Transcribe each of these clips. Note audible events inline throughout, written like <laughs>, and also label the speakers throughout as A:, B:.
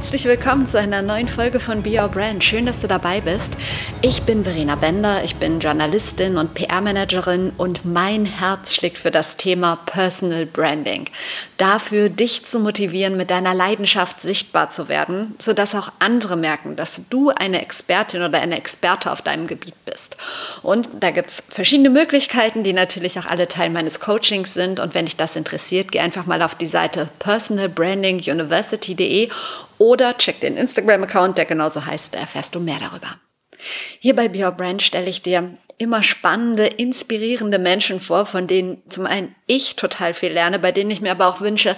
A: Herzlich willkommen zu einer neuen Folge von Be Your Brand. Schön, dass du dabei bist. Ich bin Verena Bender, ich bin Journalistin und PR-Managerin und mein Herz schlägt für das Thema Personal Branding. Dafür, dich zu motivieren, mit deiner Leidenschaft sichtbar zu werden, sodass auch andere merken, dass du eine Expertin oder eine Experte auf deinem Gebiet bist. Und da gibt es verschiedene Möglichkeiten, die natürlich auch alle Teil meines Coachings sind. Und wenn dich das interessiert, geh einfach mal auf die Seite personalbrandinguniversity.de oder check den Instagram-Account, der genauso heißt, da erfährst du mehr darüber. Hier bei Be Your Brand stelle ich dir immer spannende, inspirierende Menschen vor, von denen zum einen ich total viel lerne, bei denen ich mir aber auch wünsche,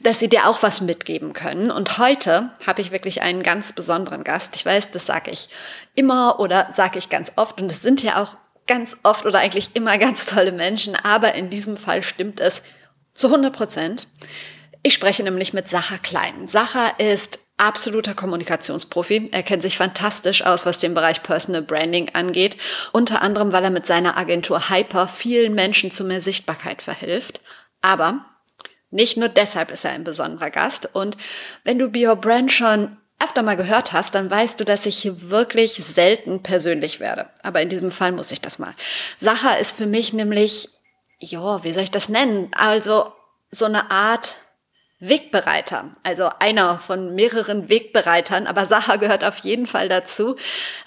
A: dass sie dir auch was mitgeben können. Und heute habe ich wirklich einen ganz besonderen Gast. Ich weiß, das sage ich immer oder sage ich ganz oft und es sind ja auch ganz oft oder eigentlich immer ganz tolle Menschen, aber in diesem Fall stimmt es zu 100 Prozent. Ich spreche nämlich mit Sacha Klein. Sacha ist absoluter Kommunikationsprofi. Er kennt sich fantastisch aus, was den Bereich Personal Branding angeht. Unter anderem, weil er mit seiner Agentur Hyper vielen Menschen zu mehr Sichtbarkeit verhilft. Aber nicht nur deshalb ist er ein besonderer Gast. Und wenn du Bio Brand schon öfter mal gehört hast, dann weißt du, dass ich hier wirklich selten persönlich werde. Aber in diesem Fall muss ich das mal. Sacha ist für mich nämlich, ja, wie soll ich das nennen? Also so eine Art Wegbereiter, also einer von mehreren Wegbereitern, aber Sacha gehört auf jeden Fall dazu.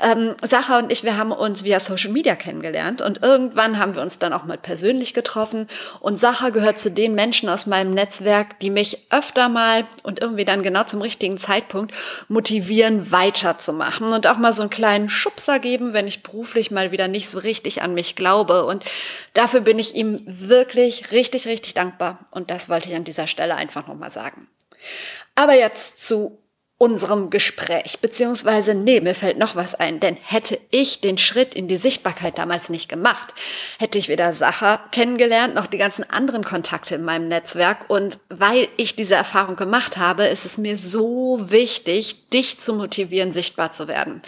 A: Ähm, Sacha und ich, wir haben uns via Social Media kennengelernt und irgendwann haben wir uns dann auch mal persönlich getroffen. Und Sacha gehört zu den Menschen aus meinem Netzwerk, die mich öfter mal und irgendwie dann genau zum richtigen Zeitpunkt motivieren, weiterzumachen und auch mal so einen kleinen Schubser geben, wenn ich beruflich mal wieder nicht so richtig an mich glaube. Und dafür bin ich ihm wirklich richtig, richtig dankbar. Und das wollte ich an dieser Stelle einfach nochmal mal sagen. Aber jetzt zu unserem Gespräch, beziehungsweise nee, mir fällt noch was ein, denn hätte ich den Schritt in die Sichtbarkeit damals nicht gemacht, hätte ich weder Sacher kennengelernt, noch die ganzen anderen Kontakte in meinem Netzwerk und weil ich diese Erfahrung gemacht habe, ist es mir so wichtig, dich zu motivieren, sichtbar zu werden.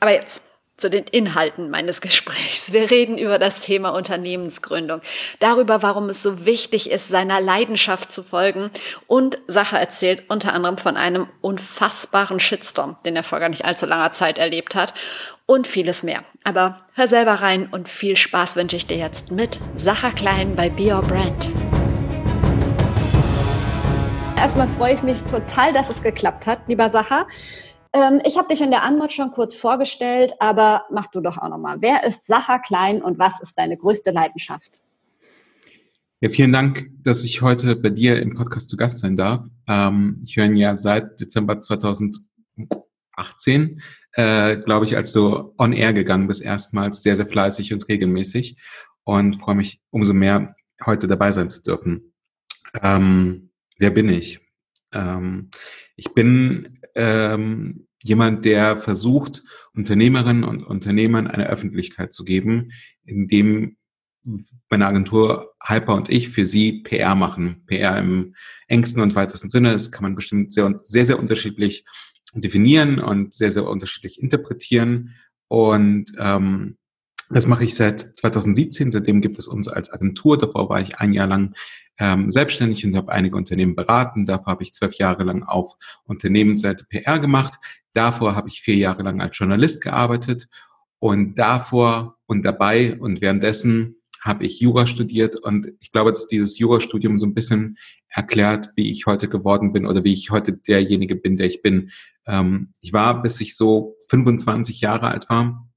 A: Aber jetzt zu den Inhalten meines Gesprächs. Wir reden über das Thema Unternehmensgründung, darüber, warum es so wichtig ist, seiner Leidenschaft zu folgen und Sache erzählt unter anderem von einem unfassbaren Shitstorm, den er vor gar nicht allzu langer Zeit erlebt hat und vieles mehr. Aber hör selber rein und viel Spaß wünsche ich dir jetzt mit Sacha Klein bei Be Your Brand. Erstmal freue ich mich total, dass es geklappt hat, lieber Sacha. Ähm, ich habe dich in der Antwort schon kurz vorgestellt, aber mach du doch auch nochmal. Wer ist Sacha Klein und was ist deine größte Leidenschaft?
B: Ja, vielen Dank, dass ich heute bei dir im Podcast zu Gast sein darf. Ähm, ich höre ihn ja seit Dezember 2018, äh, glaube ich, als du on air gegangen bist, erstmals sehr, sehr fleißig und regelmäßig und freue mich umso mehr, heute dabei sein zu dürfen. Ähm, wer bin ich? Ähm, ich bin ähm, jemand, der versucht, Unternehmerinnen und Unternehmern eine Öffentlichkeit zu geben, indem meine Agentur Hyper und ich für sie PR machen. PR im engsten und weitesten Sinne. Das kann man bestimmt sehr, sehr, sehr unterschiedlich definieren und sehr, sehr unterschiedlich interpretieren. Und ähm, das mache ich seit 2017. Seitdem gibt es uns als Agentur. Davor war ich ein Jahr lang ähm, selbstständig und habe einige Unternehmen beraten. Davor habe ich zwölf Jahre lang auf Unternehmensseite PR gemacht. Davor habe ich vier Jahre lang als Journalist gearbeitet. Und davor und dabei und währenddessen habe ich Jura studiert und ich glaube, dass dieses Jurastudium so ein bisschen erklärt, wie ich heute geworden bin oder wie ich heute derjenige bin, der ich bin. Ähm, ich war, bis ich so 25 Jahre alt war,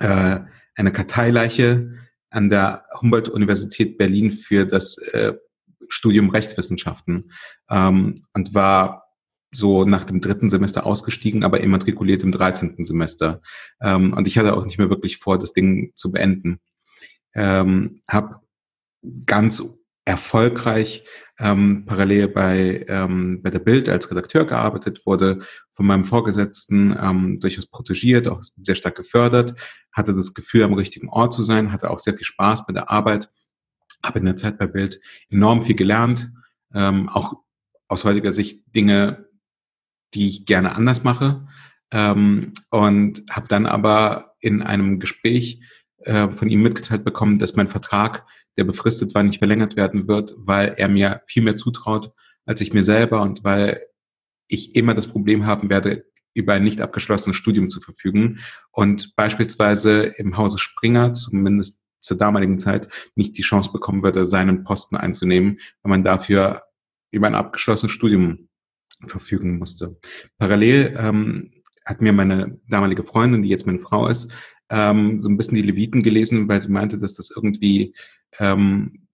B: äh, eine Karteileiche an der Humboldt-Universität Berlin für das äh, Studium Rechtswissenschaften ähm, und war so nach dem dritten Semester ausgestiegen, aber immatrikuliert im 13. Semester. Ähm, und ich hatte auch nicht mehr wirklich vor, das Ding zu beenden. Ähm, habe ganz erfolgreich ähm, parallel bei, ähm, bei der Bild als Redakteur gearbeitet, wurde von meinem Vorgesetzten ähm, durchaus protegiert, auch sehr stark gefördert, hatte das Gefühl, am richtigen Ort zu sein, hatte auch sehr viel Spaß bei der Arbeit, habe in der Zeit bei Bild enorm viel gelernt, ähm, auch aus heutiger Sicht Dinge die ich gerne anders mache. Ähm, und habe dann aber in einem Gespräch äh, von ihm mitgeteilt bekommen, dass mein Vertrag, der befristet war, nicht verlängert werden wird, weil er mir viel mehr zutraut als ich mir selber und weil ich immer das Problem haben werde, über ein nicht abgeschlossenes Studium zu verfügen und beispielsweise im Hause Springer, zumindest zur damaligen Zeit, nicht die Chance bekommen würde, seinen Posten einzunehmen, weil man dafür über ein abgeschlossenes Studium verfügen musste. Parallel ähm, hat mir meine damalige Freundin, die jetzt meine Frau ist, ähm, so ein bisschen die Leviten gelesen, weil sie meinte, dass das irgendwie ähm,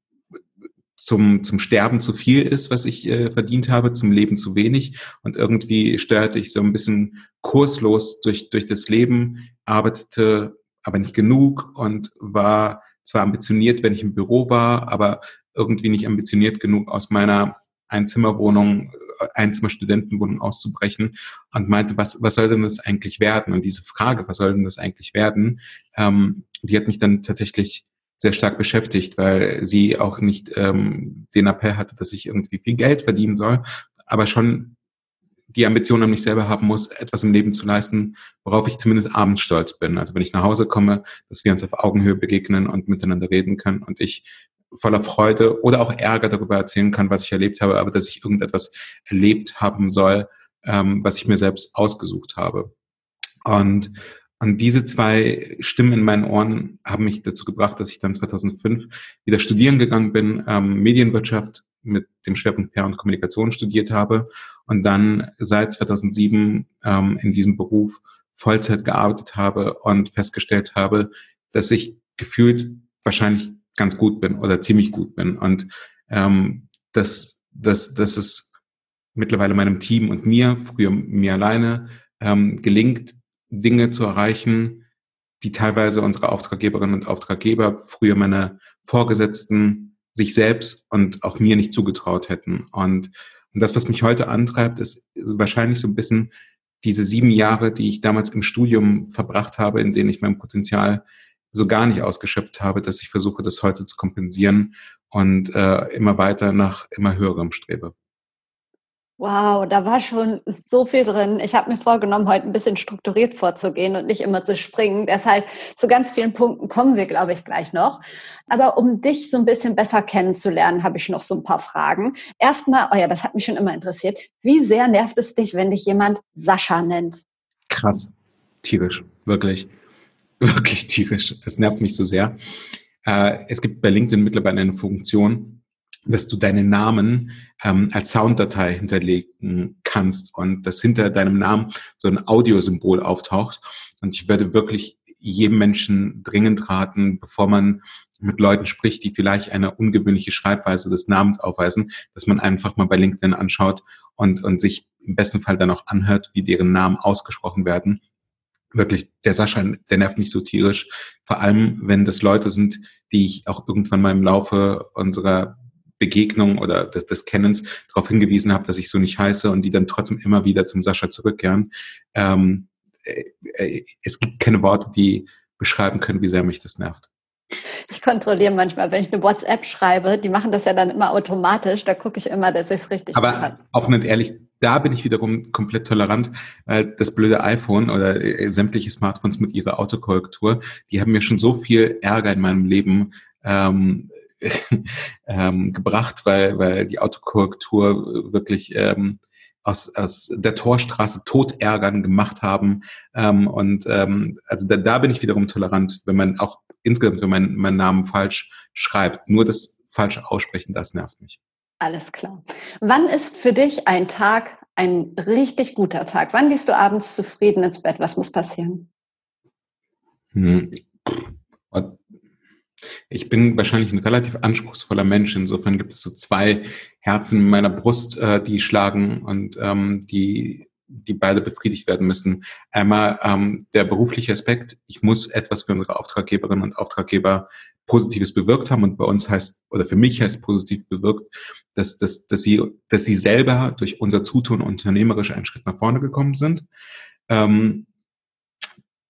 B: zum, zum Sterben zu viel ist, was ich äh, verdient habe, zum Leben zu wenig. Und irgendwie steuerte ich so ein bisschen kurslos durch, durch das Leben, arbeitete aber nicht genug und war zwar ambitioniert, wenn ich im Büro war, aber irgendwie nicht ambitioniert genug aus meiner Einzimmerwohnung, äh, Einzimmerstudentenwohnung auszubrechen und meinte, was, was soll denn das eigentlich werden? Und diese Frage, was soll denn das eigentlich werden, ähm, die hat mich dann tatsächlich sehr stark beschäftigt, weil sie auch nicht ähm, den Appell hatte, dass ich irgendwie viel Geld verdienen soll, aber schon die Ambition an mich selber haben muss, etwas im Leben zu leisten, worauf ich zumindest abends stolz bin. Also wenn ich nach Hause komme, dass wir uns auf Augenhöhe begegnen und miteinander reden können und ich voller Freude oder auch Ärger darüber erzählen kann, was ich erlebt habe, aber dass ich irgendetwas erlebt haben soll, ähm, was ich mir selbst ausgesucht habe. Und, und diese zwei Stimmen in meinen Ohren haben mich dazu gebracht, dass ich dann 2005 wieder studieren gegangen bin, ähm, Medienwirtschaft mit dem Schwerpunkt PR und Kommunikation studiert habe und dann seit 2007 ähm, in diesem Beruf Vollzeit gearbeitet habe und festgestellt habe, dass ich gefühlt wahrscheinlich ganz gut bin oder ziemlich gut bin und ähm, dass, dass, dass es mittlerweile meinem Team und mir, früher mir alleine, ähm, gelingt, Dinge zu erreichen, die teilweise unsere Auftraggeberinnen und Auftraggeber, früher meine Vorgesetzten, sich selbst und auch mir nicht zugetraut hätten. Und, und das, was mich heute antreibt, ist wahrscheinlich so ein bisschen diese sieben Jahre, die ich damals im Studium verbracht habe, in denen ich mein Potenzial so gar nicht ausgeschöpft habe, dass ich versuche, das heute zu kompensieren und äh, immer weiter nach immer höherem strebe.
A: Wow, da war schon so viel drin. Ich habe mir vorgenommen, heute ein bisschen strukturiert vorzugehen und nicht immer zu springen. Deshalb zu ganz vielen Punkten kommen wir, glaube ich, gleich noch. Aber um dich so ein bisschen besser kennenzulernen, habe ich noch so ein paar Fragen. Erstmal, oh ja, das hat mich schon immer interessiert. Wie sehr nervt es dich, wenn dich jemand Sascha nennt?
B: Krass, tierisch, wirklich, <laughs> wirklich tierisch. Es nervt mich so sehr. Äh, es gibt bei LinkedIn mittlerweile eine Funktion, dass du deinen Namen ähm, als Sounddatei hinterlegen kannst und dass hinter deinem Namen so ein Audiosymbol auftaucht. Und ich werde wirklich jedem Menschen dringend raten, bevor man mit Leuten spricht, die vielleicht eine ungewöhnliche Schreibweise des Namens aufweisen, dass man einfach mal bei LinkedIn anschaut und, und sich im besten Fall dann auch anhört, wie deren Namen ausgesprochen werden. Wirklich, der Sascha, der nervt mich so tierisch. Vor allem, wenn das Leute sind, die ich auch irgendwann mal im Laufe unserer Begegnung oder des, des Kennens darauf hingewiesen habe, dass ich so nicht heiße und die dann trotzdem immer wieder zum Sascha zurückkehren. Ähm, äh, äh, es gibt keine Worte, die beschreiben können, wie sehr mich das nervt.
A: Ich kontrolliere manchmal, wenn ich eine WhatsApp schreibe, die machen das ja dann immer automatisch, da gucke ich immer, dass ich es richtig
B: Aber kann. offen und ehrlich, da bin ich wiederum komplett tolerant. weil Das blöde iPhone oder äh, sämtliche Smartphones mit ihrer Autokorrektur, die haben mir schon so viel Ärger in meinem Leben ähm, <laughs> ähm, gebracht, weil, weil die Autokorrektur wirklich ähm, aus, aus der Torstraße Totärgern gemacht haben. Ähm, und ähm, also da, da bin ich wiederum tolerant, wenn man auch insgesamt, wenn man meinen Namen falsch schreibt. Nur das falsche Aussprechen, das nervt mich.
A: Alles klar. Wann ist für dich ein Tag ein richtig guter Tag? Wann gehst du abends zufrieden ins Bett? Was muss passieren?
B: Hm. Ich bin wahrscheinlich ein relativ anspruchsvoller Mensch. Insofern gibt es so zwei Herzen in meiner Brust, äh, die schlagen und ähm, die, die beide befriedigt werden müssen. Einmal ähm, der berufliche Aspekt. Ich muss etwas für unsere Auftraggeberinnen und Auftraggeber Positives bewirkt haben. Und bei uns heißt, oder für mich heißt positiv bewirkt, dass, dass, dass, sie, dass sie selber durch unser Zutun unternehmerisch einen Schritt nach vorne gekommen sind. Ähm,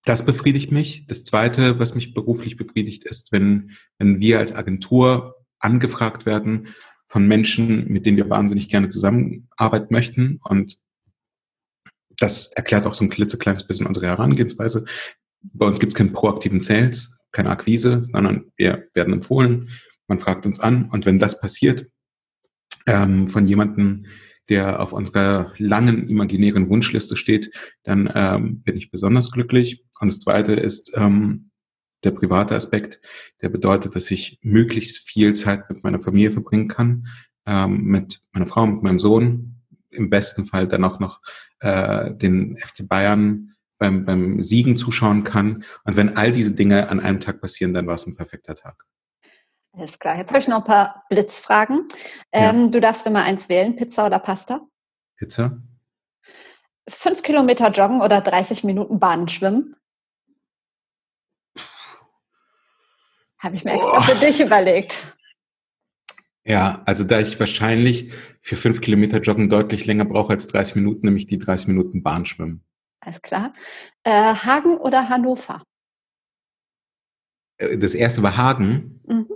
B: das befriedigt mich. Das Zweite, was mich beruflich befriedigt, ist, wenn, wenn wir als Agentur angefragt werden von Menschen, mit denen wir wahnsinnig gerne zusammenarbeiten möchten und das erklärt auch so ein klitzekleines bisschen unsere Herangehensweise. Bei uns gibt es keinen proaktiven Sales, keine Akquise, sondern wir werden empfohlen, man fragt uns an und wenn das passiert, ähm, von jemandem, der auf unserer langen imaginären Wunschliste steht, dann ähm, bin ich besonders glücklich. Und das Zweite ist ähm, der private Aspekt, der bedeutet, dass ich möglichst viel Zeit mit meiner Familie verbringen kann, ähm, mit meiner Frau, mit meinem Sohn, im besten Fall dann auch noch äh, den FC Bayern beim, beim Siegen zuschauen kann. Und wenn all diese Dinge an einem Tag passieren, dann war es ein perfekter Tag.
A: Alles klar. Jetzt habe ich noch ein paar Blitzfragen. Ähm, ja. Du darfst immer eins wählen, Pizza oder Pasta?
B: Pizza.
A: Fünf Kilometer joggen oder 30 Minuten Bahnen schwimmen? Habe ich mir extra für dich überlegt.
B: Ja, also da ich wahrscheinlich für fünf Kilometer Joggen deutlich länger brauche als 30 Minuten, nämlich die 30 Minuten Bahn schwimmen.
A: Alles klar. Äh, Hagen oder Hannover?
B: Äh, das erste war Hagen. Mhm.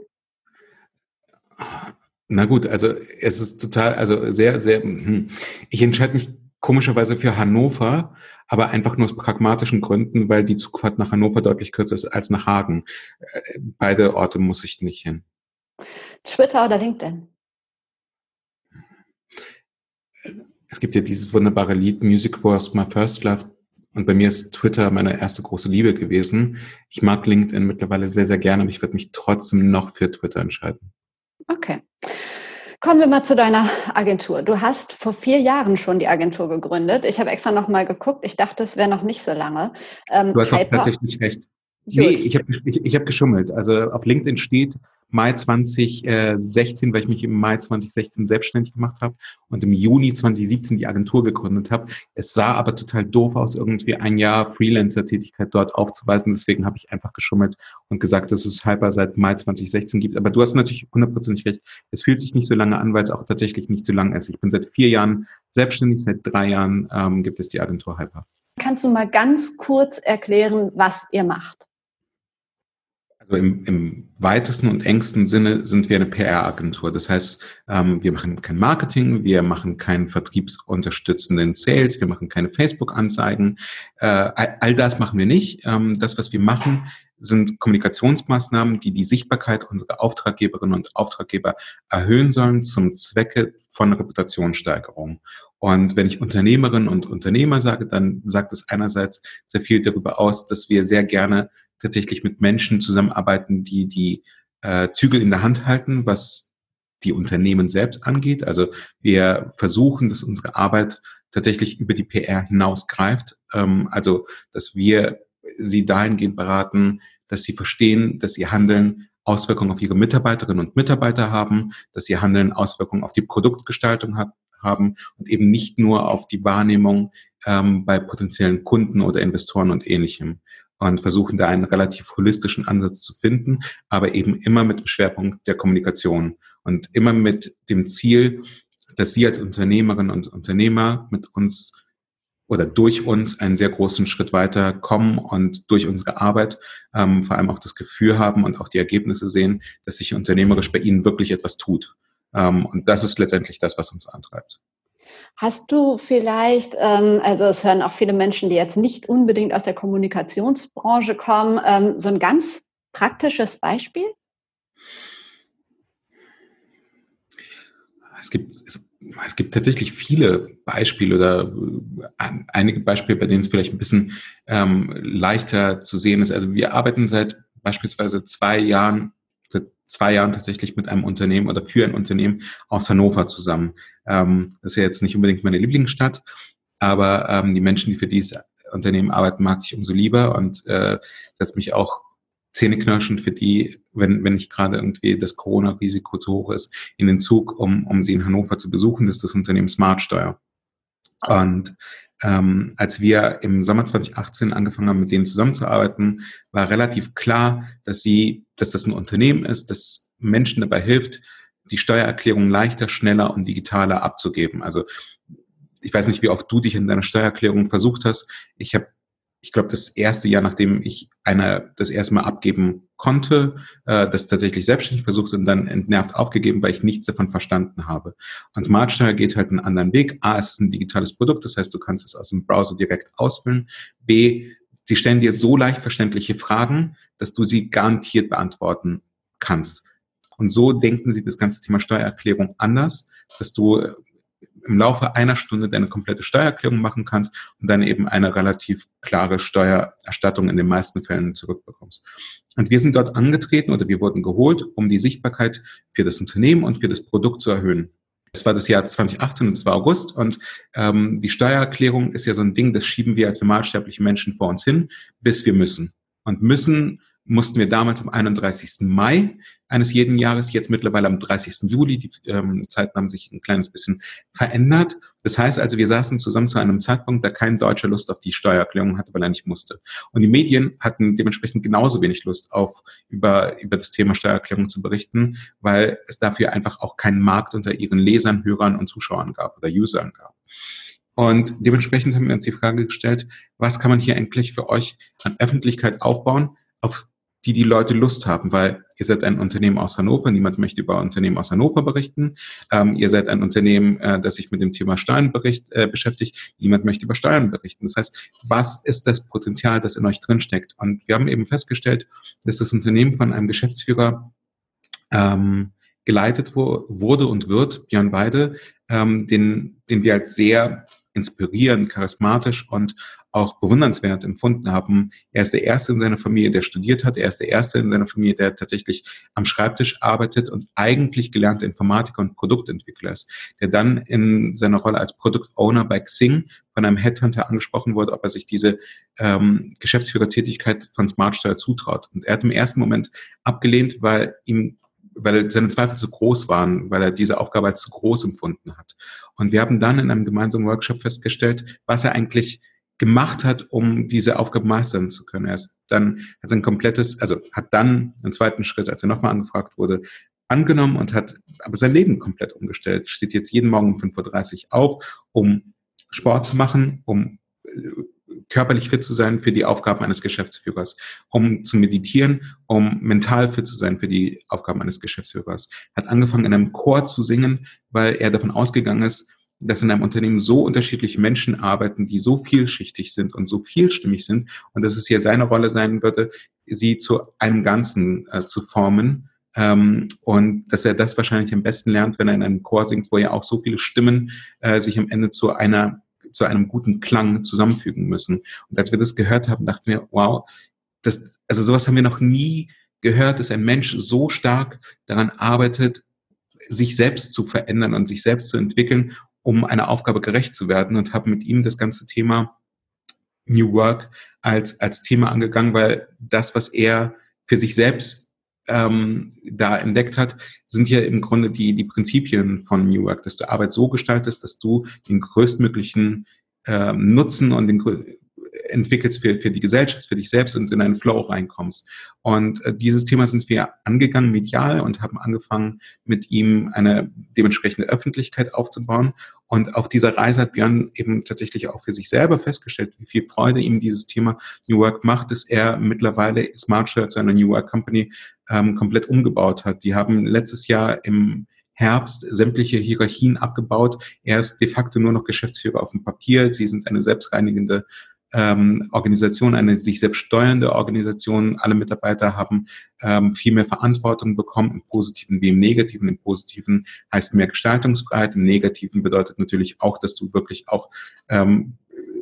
B: Na gut, also es ist total, also sehr, sehr, hm. ich entscheide mich komischerweise für Hannover, aber einfach nur aus pragmatischen Gründen, weil die Zugfahrt nach Hannover deutlich kürzer ist als nach Hagen. Äh, beide Orte muss ich nicht hin.
A: Twitter oder LinkedIn?
B: Es gibt ja dieses wunderbare Lied Music Was My First Love und bei mir ist Twitter meine erste große Liebe gewesen. Ich mag LinkedIn mittlerweile sehr, sehr gerne, aber ich würde mich trotzdem noch für Twitter entscheiden.
A: Okay. Kommen wir mal zu deiner Agentur. Du hast vor vier Jahren schon die Agentur gegründet. Ich habe extra noch mal geguckt. Ich dachte, es wäre noch nicht so lange.
B: Ähm, du hast auch tatsächlich recht. Gut. Nee, ich habe ich, ich hab geschummelt. Also auf LinkedIn steht Mai 2016, weil ich mich im Mai 2016 selbstständig gemacht habe und im Juni 2017 die Agentur gegründet habe. Es sah aber total doof aus, irgendwie ein Jahr Freelancer-Tätigkeit dort aufzuweisen. Deswegen habe ich einfach geschummelt und gesagt, dass es Hyper seit Mai 2016 gibt. Aber du hast natürlich hundertprozentig recht. Es fühlt sich nicht so lange an, weil es auch tatsächlich nicht so lang ist. Ich bin seit vier Jahren selbstständig, seit drei Jahren ähm, gibt es die Agentur Hyper.
A: Kannst du mal ganz kurz erklären, was ihr macht?
B: Also im, im weitesten und engsten Sinne sind wir eine PR-Agentur. Das heißt, ähm, wir machen kein Marketing, wir machen keinen vertriebsunterstützenden Sales, wir machen keine Facebook-Anzeigen. Äh, all das machen wir nicht. Ähm, das, was wir machen, sind Kommunikationsmaßnahmen, die die Sichtbarkeit unserer Auftraggeberinnen und Auftraggeber erhöhen sollen zum Zwecke von Reputationssteigerung. Und wenn ich Unternehmerinnen und Unternehmer sage, dann sagt es einerseits sehr viel darüber aus, dass wir sehr gerne tatsächlich mit Menschen zusammenarbeiten, die die äh, Zügel in der Hand halten, was die Unternehmen selbst angeht. Also wir versuchen, dass unsere Arbeit tatsächlich über die PR hinausgreift. Ähm, also dass wir sie dahingehend beraten, dass sie verstehen, dass ihr Handeln Auswirkungen auf ihre Mitarbeiterinnen und Mitarbeiter haben, dass ihr Handeln Auswirkungen auf die Produktgestaltung hat, haben und eben nicht nur auf die Wahrnehmung ähm, bei potenziellen Kunden oder Investoren und ähnlichem und versuchen da einen relativ holistischen Ansatz zu finden, aber eben immer mit dem Schwerpunkt der Kommunikation und immer mit dem Ziel, dass Sie als Unternehmerinnen und Unternehmer mit uns oder durch uns einen sehr großen Schritt weiter kommen und durch unsere Arbeit ähm, vor allem auch das Gefühl haben und auch die Ergebnisse sehen, dass sich unternehmerisch bei Ihnen wirklich etwas tut. Ähm, und das ist letztendlich das, was uns antreibt.
A: Hast du vielleicht, ähm, also es hören auch viele Menschen, die jetzt nicht unbedingt aus der Kommunikationsbranche kommen, ähm, so ein ganz praktisches Beispiel?
B: Es gibt, es, es gibt tatsächlich viele Beispiele oder äh, einige Beispiele, bei denen es vielleicht ein bisschen ähm, leichter zu sehen ist. Also wir arbeiten seit beispielsweise zwei Jahren zwei Jahren tatsächlich mit einem Unternehmen oder für ein Unternehmen aus Hannover zusammen. Ähm, das ist ja jetzt nicht unbedingt meine Lieblingsstadt, aber ähm, die Menschen, die für dieses Unternehmen arbeiten, mag ich umso lieber und äh, setze mich auch zähneknirschend für die, wenn, wenn nicht gerade irgendwie das Corona-Risiko zu hoch ist, in den Zug, um, um sie in Hannover zu besuchen, das ist das Unternehmen Smartsteuer. Und ähm, als wir im Sommer 2018 angefangen haben, mit denen zusammenzuarbeiten, war relativ klar, dass sie, dass das ein Unternehmen ist, das Menschen dabei hilft, die Steuererklärung leichter, schneller und digitaler abzugeben. Also ich weiß nicht, wie oft du dich in deiner Steuererklärung versucht hast. Ich habe ich glaube, das erste Jahr, nachdem ich einer das erste Mal abgeben konnte, äh, das tatsächlich selbstständig versucht und dann entnervt aufgegeben, weil ich nichts davon verstanden habe. Und Smartsteuer geht halt einen anderen Weg. A, es ist ein digitales Produkt, das heißt, du kannst es aus dem Browser direkt ausfüllen. B, sie stellen dir so leicht verständliche Fragen, dass du sie garantiert beantworten kannst. Und so denken sie das ganze Thema Steuererklärung anders, dass du im Laufe einer Stunde deine komplette Steuererklärung machen kannst und dann eben eine relativ klare Steuererstattung in den meisten Fällen zurückbekommst. Und wir sind dort angetreten oder wir wurden geholt, um die Sichtbarkeit für das Unternehmen und für das Produkt zu erhöhen. Es war das Jahr 2018 und es war August und ähm, die Steuererklärung ist ja so ein Ding, das schieben wir als normalsterbliche Menschen vor uns hin, bis wir müssen. Und müssen mussten wir damals am 31. Mai eines jeden Jahres, jetzt mittlerweile am 30. Juli. Die ähm, Zeiten haben sich ein kleines bisschen verändert. Das heißt also, wir saßen zusammen zu einem Zeitpunkt, da kein Deutscher Lust auf die Steuererklärung hatte, weil er nicht musste. Und die Medien hatten dementsprechend genauso wenig Lust auf, über, über das Thema Steuererklärung zu berichten, weil es dafür einfach auch keinen Markt unter ihren Lesern, Hörern und Zuschauern gab oder Usern gab. Und dementsprechend haben wir uns die Frage gestellt, was kann man hier eigentlich für euch an Öffentlichkeit aufbauen, auf die die Leute Lust haben, weil ihr seid ein Unternehmen aus Hannover, niemand möchte über Unternehmen aus Hannover berichten. Ähm, ihr seid ein Unternehmen, äh, das sich mit dem Thema Steuern bericht, äh, beschäftigt, niemand möchte über Steuern berichten. Das heißt, was ist das Potenzial, das in euch drinsteckt? Und wir haben eben festgestellt, dass das Unternehmen von einem Geschäftsführer ähm, geleitet wo, wurde und wird, Björn Weide, ähm, den, den wir als sehr inspirierend, charismatisch und auch bewundernswert empfunden haben. Er ist der Erste in seiner Familie, der studiert hat. Er ist der Erste in seiner Familie, der tatsächlich am Schreibtisch arbeitet und eigentlich gelernter Informatiker und Produktentwickler ist, der dann in seiner Rolle als Produktowner bei Xing von einem Headhunter angesprochen wurde, ob er sich diese ähm, Geschäftsführertätigkeit von Smartsteuer zutraut. Und er hat im ersten Moment abgelehnt, weil ihm weil seine Zweifel zu groß waren, weil er diese Aufgabe als zu groß empfunden hat. Und wir haben dann in einem gemeinsamen Workshop festgestellt, was er eigentlich gemacht hat, um diese Aufgabe meistern zu können. Er ist dann hat sein komplettes, also hat dann im zweiten Schritt, als er nochmal angefragt wurde, angenommen und hat aber sein Leben komplett umgestellt. Steht jetzt jeden Morgen um 5.30 Uhr auf, um Sport zu machen, um äh, körperlich fit zu sein für die Aufgaben eines Geschäftsführers, um zu meditieren, um mental fit zu sein für die Aufgaben eines Geschäftsführers. Hat angefangen in einem Chor zu singen, weil er davon ausgegangen ist, dass in einem Unternehmen so unterschiedliche Menschen arbeiten, die so vielschichtig sind und so vielstimmig sind und dass es hier seine Rolle sein würde, sie zu einem Ganzen äh, zu formen. Ähm, und dass er das wahrscheinlich am besten lernt, wenn er in einem Chor singt, wo ja auch so viele Stimmen äh, sich am Ende zu einer zu einem guten Klang zusammenfügen müssen. Und als wir das gehört haben, dachten wir, wow, das, also sowas haben wir noch nie gehört, dass ein Mensch so stark daran arbeitet, sich selbst zu verändern und sich selbst zu entwickeln um einer Aufgabe gerecht zu werden und habe mit ihm das ganze Thema New Work als, als Thema angegangen, weil das, was er für sich selbst ähm, da entdeckt hat, sind ja im Grunde die, die Prinzipien von New Work, dass du Arbeit so gestaltest, dass du den größtmöglichen ähm, Nutzen und den entwickelst für, für die Gesellschaft, für dich selbst und in einen Flow reinkommst. Und äh, dieses Thema sind wir angegangen medial und haben angefangen, mit ihm eine dementsprechende Öffentlichkeit aufzubauen. Und auf dieser Reise hat Björn eben tatsächlich auch für sich selber festgestellt, wie viel Freude ihm dieses Thema New Work macht, dass er mittlerweile Smartshare zu einer New Work Company ähm, komplett umgebaut hat. Die haben letztes Jahr im Herbst sämtliche Hierarchien abgebaut. Er ist de facto nur noch Geschäftsführer auf dem Papier. Sie sind eine selbstreinigende ähm, Organisation, eine sich selbst steuernde Organisation. Alle Mitarbeiter haben ähm, viel mehr Verantwortung bekommen, im Positiven wie im Negativen. Im Positiven heißt mehr Gestaltungsfreiheit, im Negativen bedeutet natürlich auch, dass du wirklich auch ähm,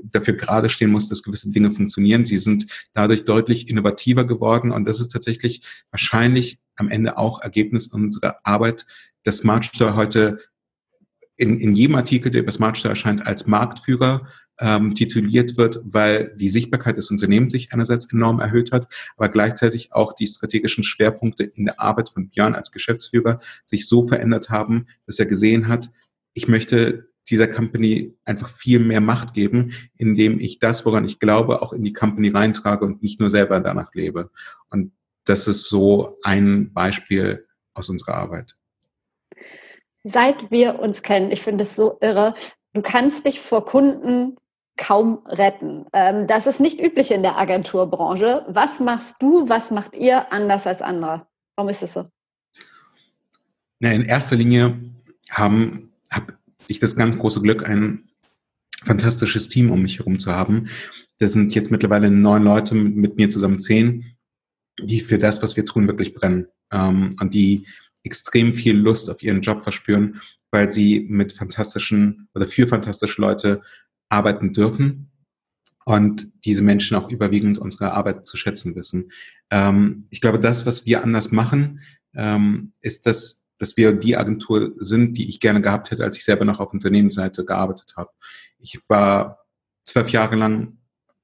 B: dafür gerade stehen musst, dass gewisse Dinge funktionieren. Sie sind dadurch deutlich innovativer geworden und das ist tatsächlich wahrscheinlich am Ende auch Ergebnis unserer Arbeit, dass Smartstore heute in, in jedem Artikel, der über Smartstore erscheint, als Marktführer ähm, tituliert wird, weil die Sichtbarkeit des Unternehmens sich einerseits enorm erhöht hat, aber gleichzeitig auch die strategischen Schwerpunkte in der Arbeit von Björn als Geschäftsführer sich so verändert haben, dass er gesehen hat, ich möchte dieser Company einfach viel mehr Macht geben, indem ich das, woran ich glaube, auch in die Company reintrage und nicht nur selber danach lebe. Und das ist so ein Beispiel aus unserer Arbeit.
A: Seit wir uns kennen, ich finde es so irre, du kannst dich vor Kunden kaum retten. Ähm, das ist nicht üblich in der Agenturbranche. Was machst du, was macht ihr anders als andere? Warum ist es so?
B: Ja, in erster Linie habe hab ich das ganz große Glück, ein fantastisches Team um mich herum zu haben. Das sind jetzt mittlerweile neun Leute, mit, mit mir zusammen zehn, die für das, was wir tun, wirklich brennen ähm, und die extrem viel Lust auf ihren Job verspüren, weil sie mit fantastischen oder für fantastische Leute arbeiten dürfen und diese Menschen auch überwiegend unsere Arbeit zu schätzen wissen. Ähm, ich glaube, das, was wir anders machen, ähm, ist, dass, dass wir die Agentur sind, die ich gerne gehabt hätte, als ich selber noch auf Unternehmensseite gearbeitet habe. Ich war zwölf Jahre lang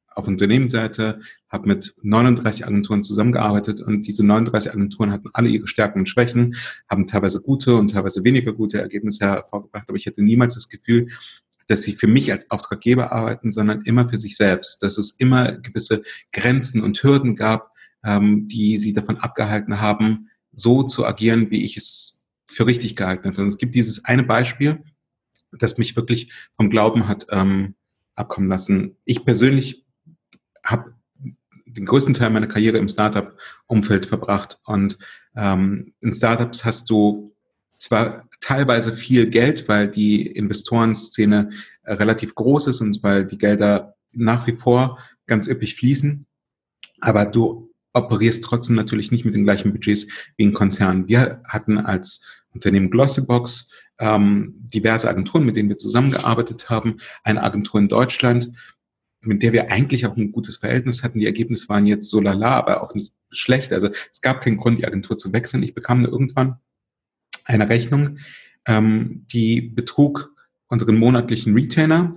B: auf Unternehmensseite, habe mit 39 Agenturen zusammengearbeitet und diese 39 Agenturen hatten alle ihre Stärken und Schwächen, haben teilweise gute und teilweise weniger gute Ergebnisse hervorgebracht, aber ich hatte niemals das Gefühl, dass sie für mich als Auftraggeber arbeiten, sondern immer für sich selbst, dass es immer gewisse Grenzen und Hürden gab, ähm, die sie davon abgehalten haben, so zu agieren, wie ich es für richtig geeignet habe. Und es gibt dieses eine Beispiel, das mich wirklich vom Glauben hat ähm, abkommen lassen. Ich persönlich habe den größten Teil meiner Karriere im Startup-Umfeld verbracht. Und ähm, in Startups hast du zwar teilweise viel Geld, weil die Investorenszene äh, relativ groß ist und weil die Gelder nach wie vor ganz üppig fließen, aber du operierst trotzdem natürlich nicht mit den gleichen Budgets wie ein Konzern. Wir hatten als Unternehmen Glossybox ähm, diverse Agenturen, mit denen wir zusammengearbeitet haben. Eine Agentur in Deutschland, mit der wir eigentlich auch ein gutes Verhältnis hatten. Die Ergebnisse waren jetzt so lala, aber auch nicht schlecht. Also es gab keinen Grund, die Agentur zu wechseln. Ich bekam irgendwann eine Rechnung, ähm, die betrug unseren monatlichen Retainer,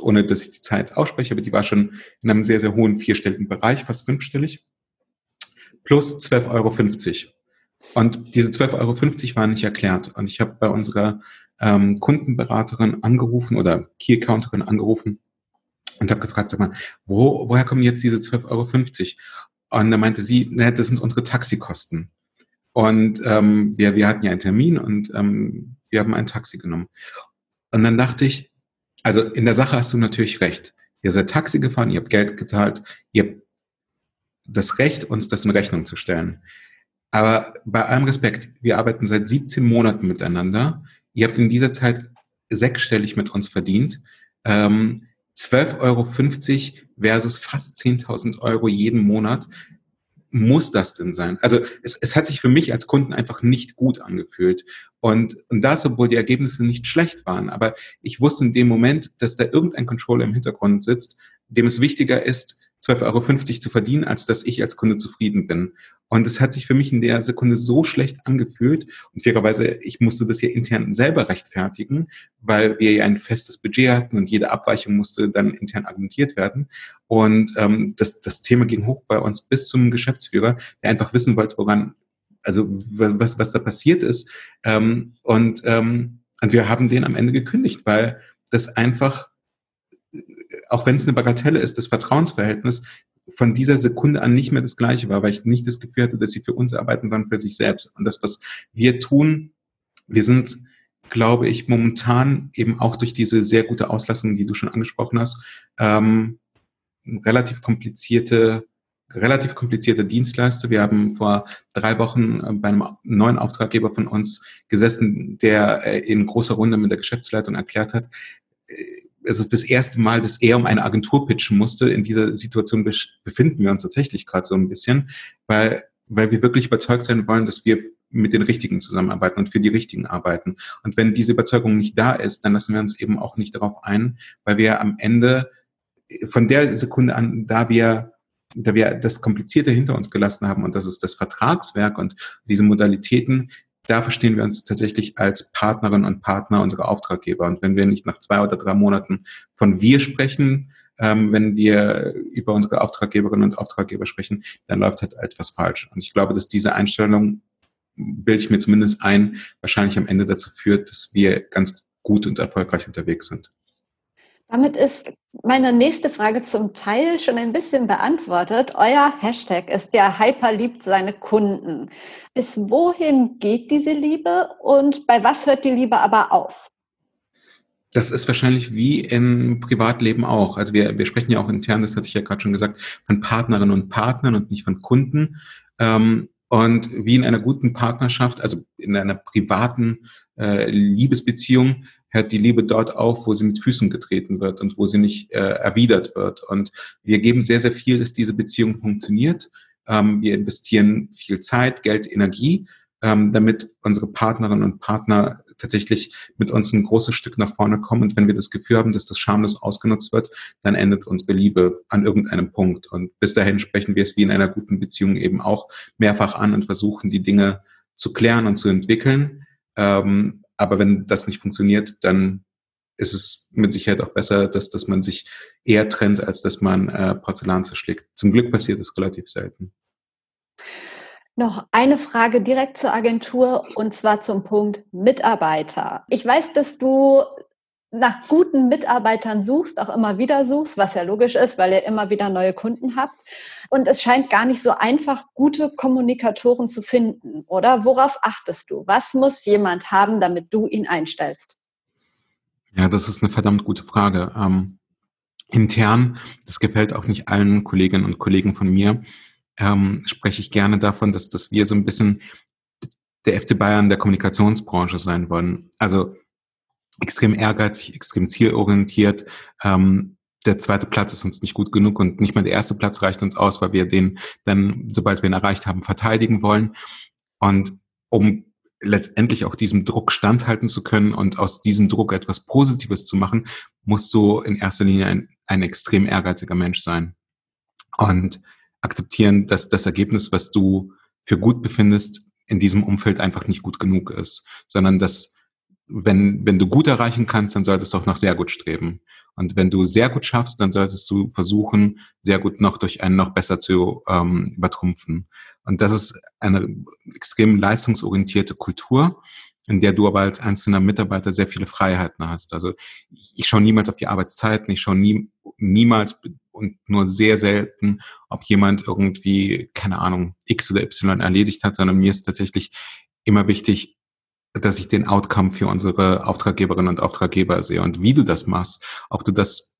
B: ohne dass ich die Zahl jetzt ausspreche, aber die war schon in einem sehr, sehr hohen vierstelligen Bereich, fast fünfstellig, plus 12,50 Euro. Und diese 12,50 Euro waren nicht erklärt. Und ich habe bei unserer ähm, Kundenberaterin angerufen oder Key Accounterin angerufen und habe gefragt, sag mal, wo, woher kommen jetzt diese 12,50 Euro? Und da meinte sie, naja, das sind unsere Taxikosten. Und ähm, wir, wir hatten ja einen Termin und ähm, wir haben ein Taxi genommen. Und dann dachte ich, also in der Sache hast du natürlich recht. Ihr seid Taxi gefahren, ihr habt Geld gezahlt, ihr habt das Recht, uns das in Rechnung zu stellen. Aber bei allem Respekt, wir arbeiten seit 17 Monaten miteinander. Ihr habt in dieser Zeit sechsstellig mit uns verdient. Ähm, 12,50 Euro versus fast 10.000 Euro jeden Monat. Muss das denn sein? Also es, es hat sich für mich als Kunden einfach nicht gut angefühlt. Und, und das, obwohl die Ergebnisse nicht schlecht waren. Aber ich wusste in dem Moment, dass da irgendein Controller im Hintergrund sitzt, dem es wichtiger ist, 12,50 Euro zu verdienen, als dass ich als Kunde zufrieden bin. Und es hat sich für mich in der Sekunde so schlecht angefühlt. Und fairerweise, ich musste das ja intern selber rechtfertigen, weil wir ja ein festes Budget hatten und jede Abweichung musste dann intern argumentiert werden. Und ähm, das, das Thema ging hoch bei uns bis zum Geschäftsführer, der einfach wissen wollte, woran, also was, was da passiert ist. Ähm, und, ähm, und wir haben den am Ende gekündigt, weil das einfach auch wenn es eine Bagatelle ist, das Vertrauensverhältnis von dieser Sekunde an nicht mehr das gleiche war, weil ich nicht das Gefühl hatte, dass sie für uns arbeiten, sondern für sich selbst. Und das, was wir tun, wir sind, glaube ich, momentan eben auch durch diese sehr gute Auslassung, die du schon angesprochen hast, ähm, relativ komplizierte relativ komplizierte Dienstleister. Wir haben vor drei Wochen äh, bei einem neuen Auftraggeber von uns gesessen, der äh, in großer Runde mit der Geschäftsleitung erklärt hat, äh, es ist das erste Mal, dass er um eine Agentur pitchen musste. In dieser Situation befinden wir uns tatsächlich gerade so ein bisschen, weil, weil wir wirklich überzeugt sein wollen, dass wir mit den Richtigen zusammenarbeiten und für die Richtigen arbeiten. Und wenn diese Überzeugung nicht da ist, dann lassen wir uns eben auch nicht darauf ein, weil wir am Ende von der Sekunde an, da wir da wir das Komplizierte hinter uns gelassen haben und das ist das Vertragswerk und diese Modalitäten, da verstehen wir uns tatsächlich als Partnerin und Partner unserer Auftraggeber. Und wenn wir nicht nach zwei oder drei Monaten von wir sprechen, ähm, wenn wir über unsere Auftraggeberinnen und Auftraggeber sprechen, dann läuft halt etwas falsch. Und ich glaube, dass diese Einstellung, bilde ich mir zumindest ein, wahrscheinlich am Ende dazu führt, dass wir ganz gut und erfolgreich unterwegs sind.
A: Damit ist meine nächste Frage zum Teil schon ein bisschen beantwortet. Euer Hashtag ist ja Hyper liebt seine Kunden. Bis wohin geht diese Liebe und bei was hört die Liebe aber auf?
B: Das ist wahrscheinlich wie im Privatleben auch. Also wir, wir sprechen ja auch intern, das hatte ich ja gerade schon gesagt, von Partnerinnen und Partnern und nicht von Kunden. Ähm, und wie in einer guten Partnerschaft, also in einer privaten äh, Liebesbeziehung, hört die Liebe dort auf, wo sie mit Füßen getreten wird und wo sie nicht äh, erwidert wird. Und wir geben sehr, sehr viel, dass diese Beziehung funktioniert. Ähm, wir investieren viel Zeit, Geld, Energie, ähm, damit unsere Partnerinnen und Partner tatsächlich mit uns ein großes Stück nach vorne kommen. Und wenn wir das Gefühl haben, dass das schamlos ausgenutzt wird, dann endet unsere Liebe an irgendeinem Punkt. Und bis dahin sprechen wir es wie in einer guten Beziehung eben auch mehrfach an und versuchen, die Dinge zu klären und zu entwickeln. Ähm, aber wenn das nicht funktioniert, dann ist es mit Sicherheit auch besser, dass, dass man sich eher trennt, als dass man äh, Porzellan zerschlägt. Zum Glück passiert es relativ selten.
A: Noch eine Frage direkt zur Agentur und zwar zum Punkt Mitarbeiter. Ich weiß, dass du nach guten Mitarbeitern suchst, auch immer wieder suchst, was ja logisch ist, weil ihr immer wieder neue Kunden habt. Und es scheint gar nicht so einfach, gute Kommunikatoren zu finden, oder? Worauf achtest du? Was muss jemand haben, damit du ihn einstellst?
B: Ja, das ist eine verdammt gute Frage. Ähm, intern, das gefällt auch nicht allen Kolleginnen und Kollegen von mir, ähm, spreche ich gerne davon, dass, dass wir so ein bisschen der FC Bayern der Kommunikationsbranche sein wollen. Also extrem ehrgeizig, extrem zielorientiert. Ähm, der zweite Platz ist uns nicht gut genug und nicht mal der erste Platz reicht uns aus, weil wir den dann, sobald wir ihn erreicht haben, verteidigen wollen. Und um letztendlich auch diesem Druck standhalten zu können und aus diesem Druck etwas Positives zu machen, musst du in erster Linie ein, ein extrem ehrgeiziger Mensch sein. Und akzeptieren, dass das Ergebnis, was du für gut befindest, in diesem Umfeld einfach nicht gut genug ist, sondern dass wenn, wenn du gut erreichen kannst, dann solltest du auch nach sehr gut streben. Und wenn du sehr gut schaffst, dann solltest du versuchen, sehr gut noch durch einen noch besser zu ähm, übertrumpfen. Und das ist eine extrem leistungsorientierte Kultur, in der du aber als einzelner Mitarbeiter sehr viele Freiheiten hast. Also ich, schaue niemals auf die Arbeitszeiten, ich schaue nie, niemals und nur sehr selten, ob jemand irgendwie, keine Ahnung, X oder Y erledigt hat, sondern mir ist tatsächlich immer wichtig, dass ich den Outcome für unsere Auftraggeberinnen und Auftraggeber sehe. Und wie du das machst, ob du das,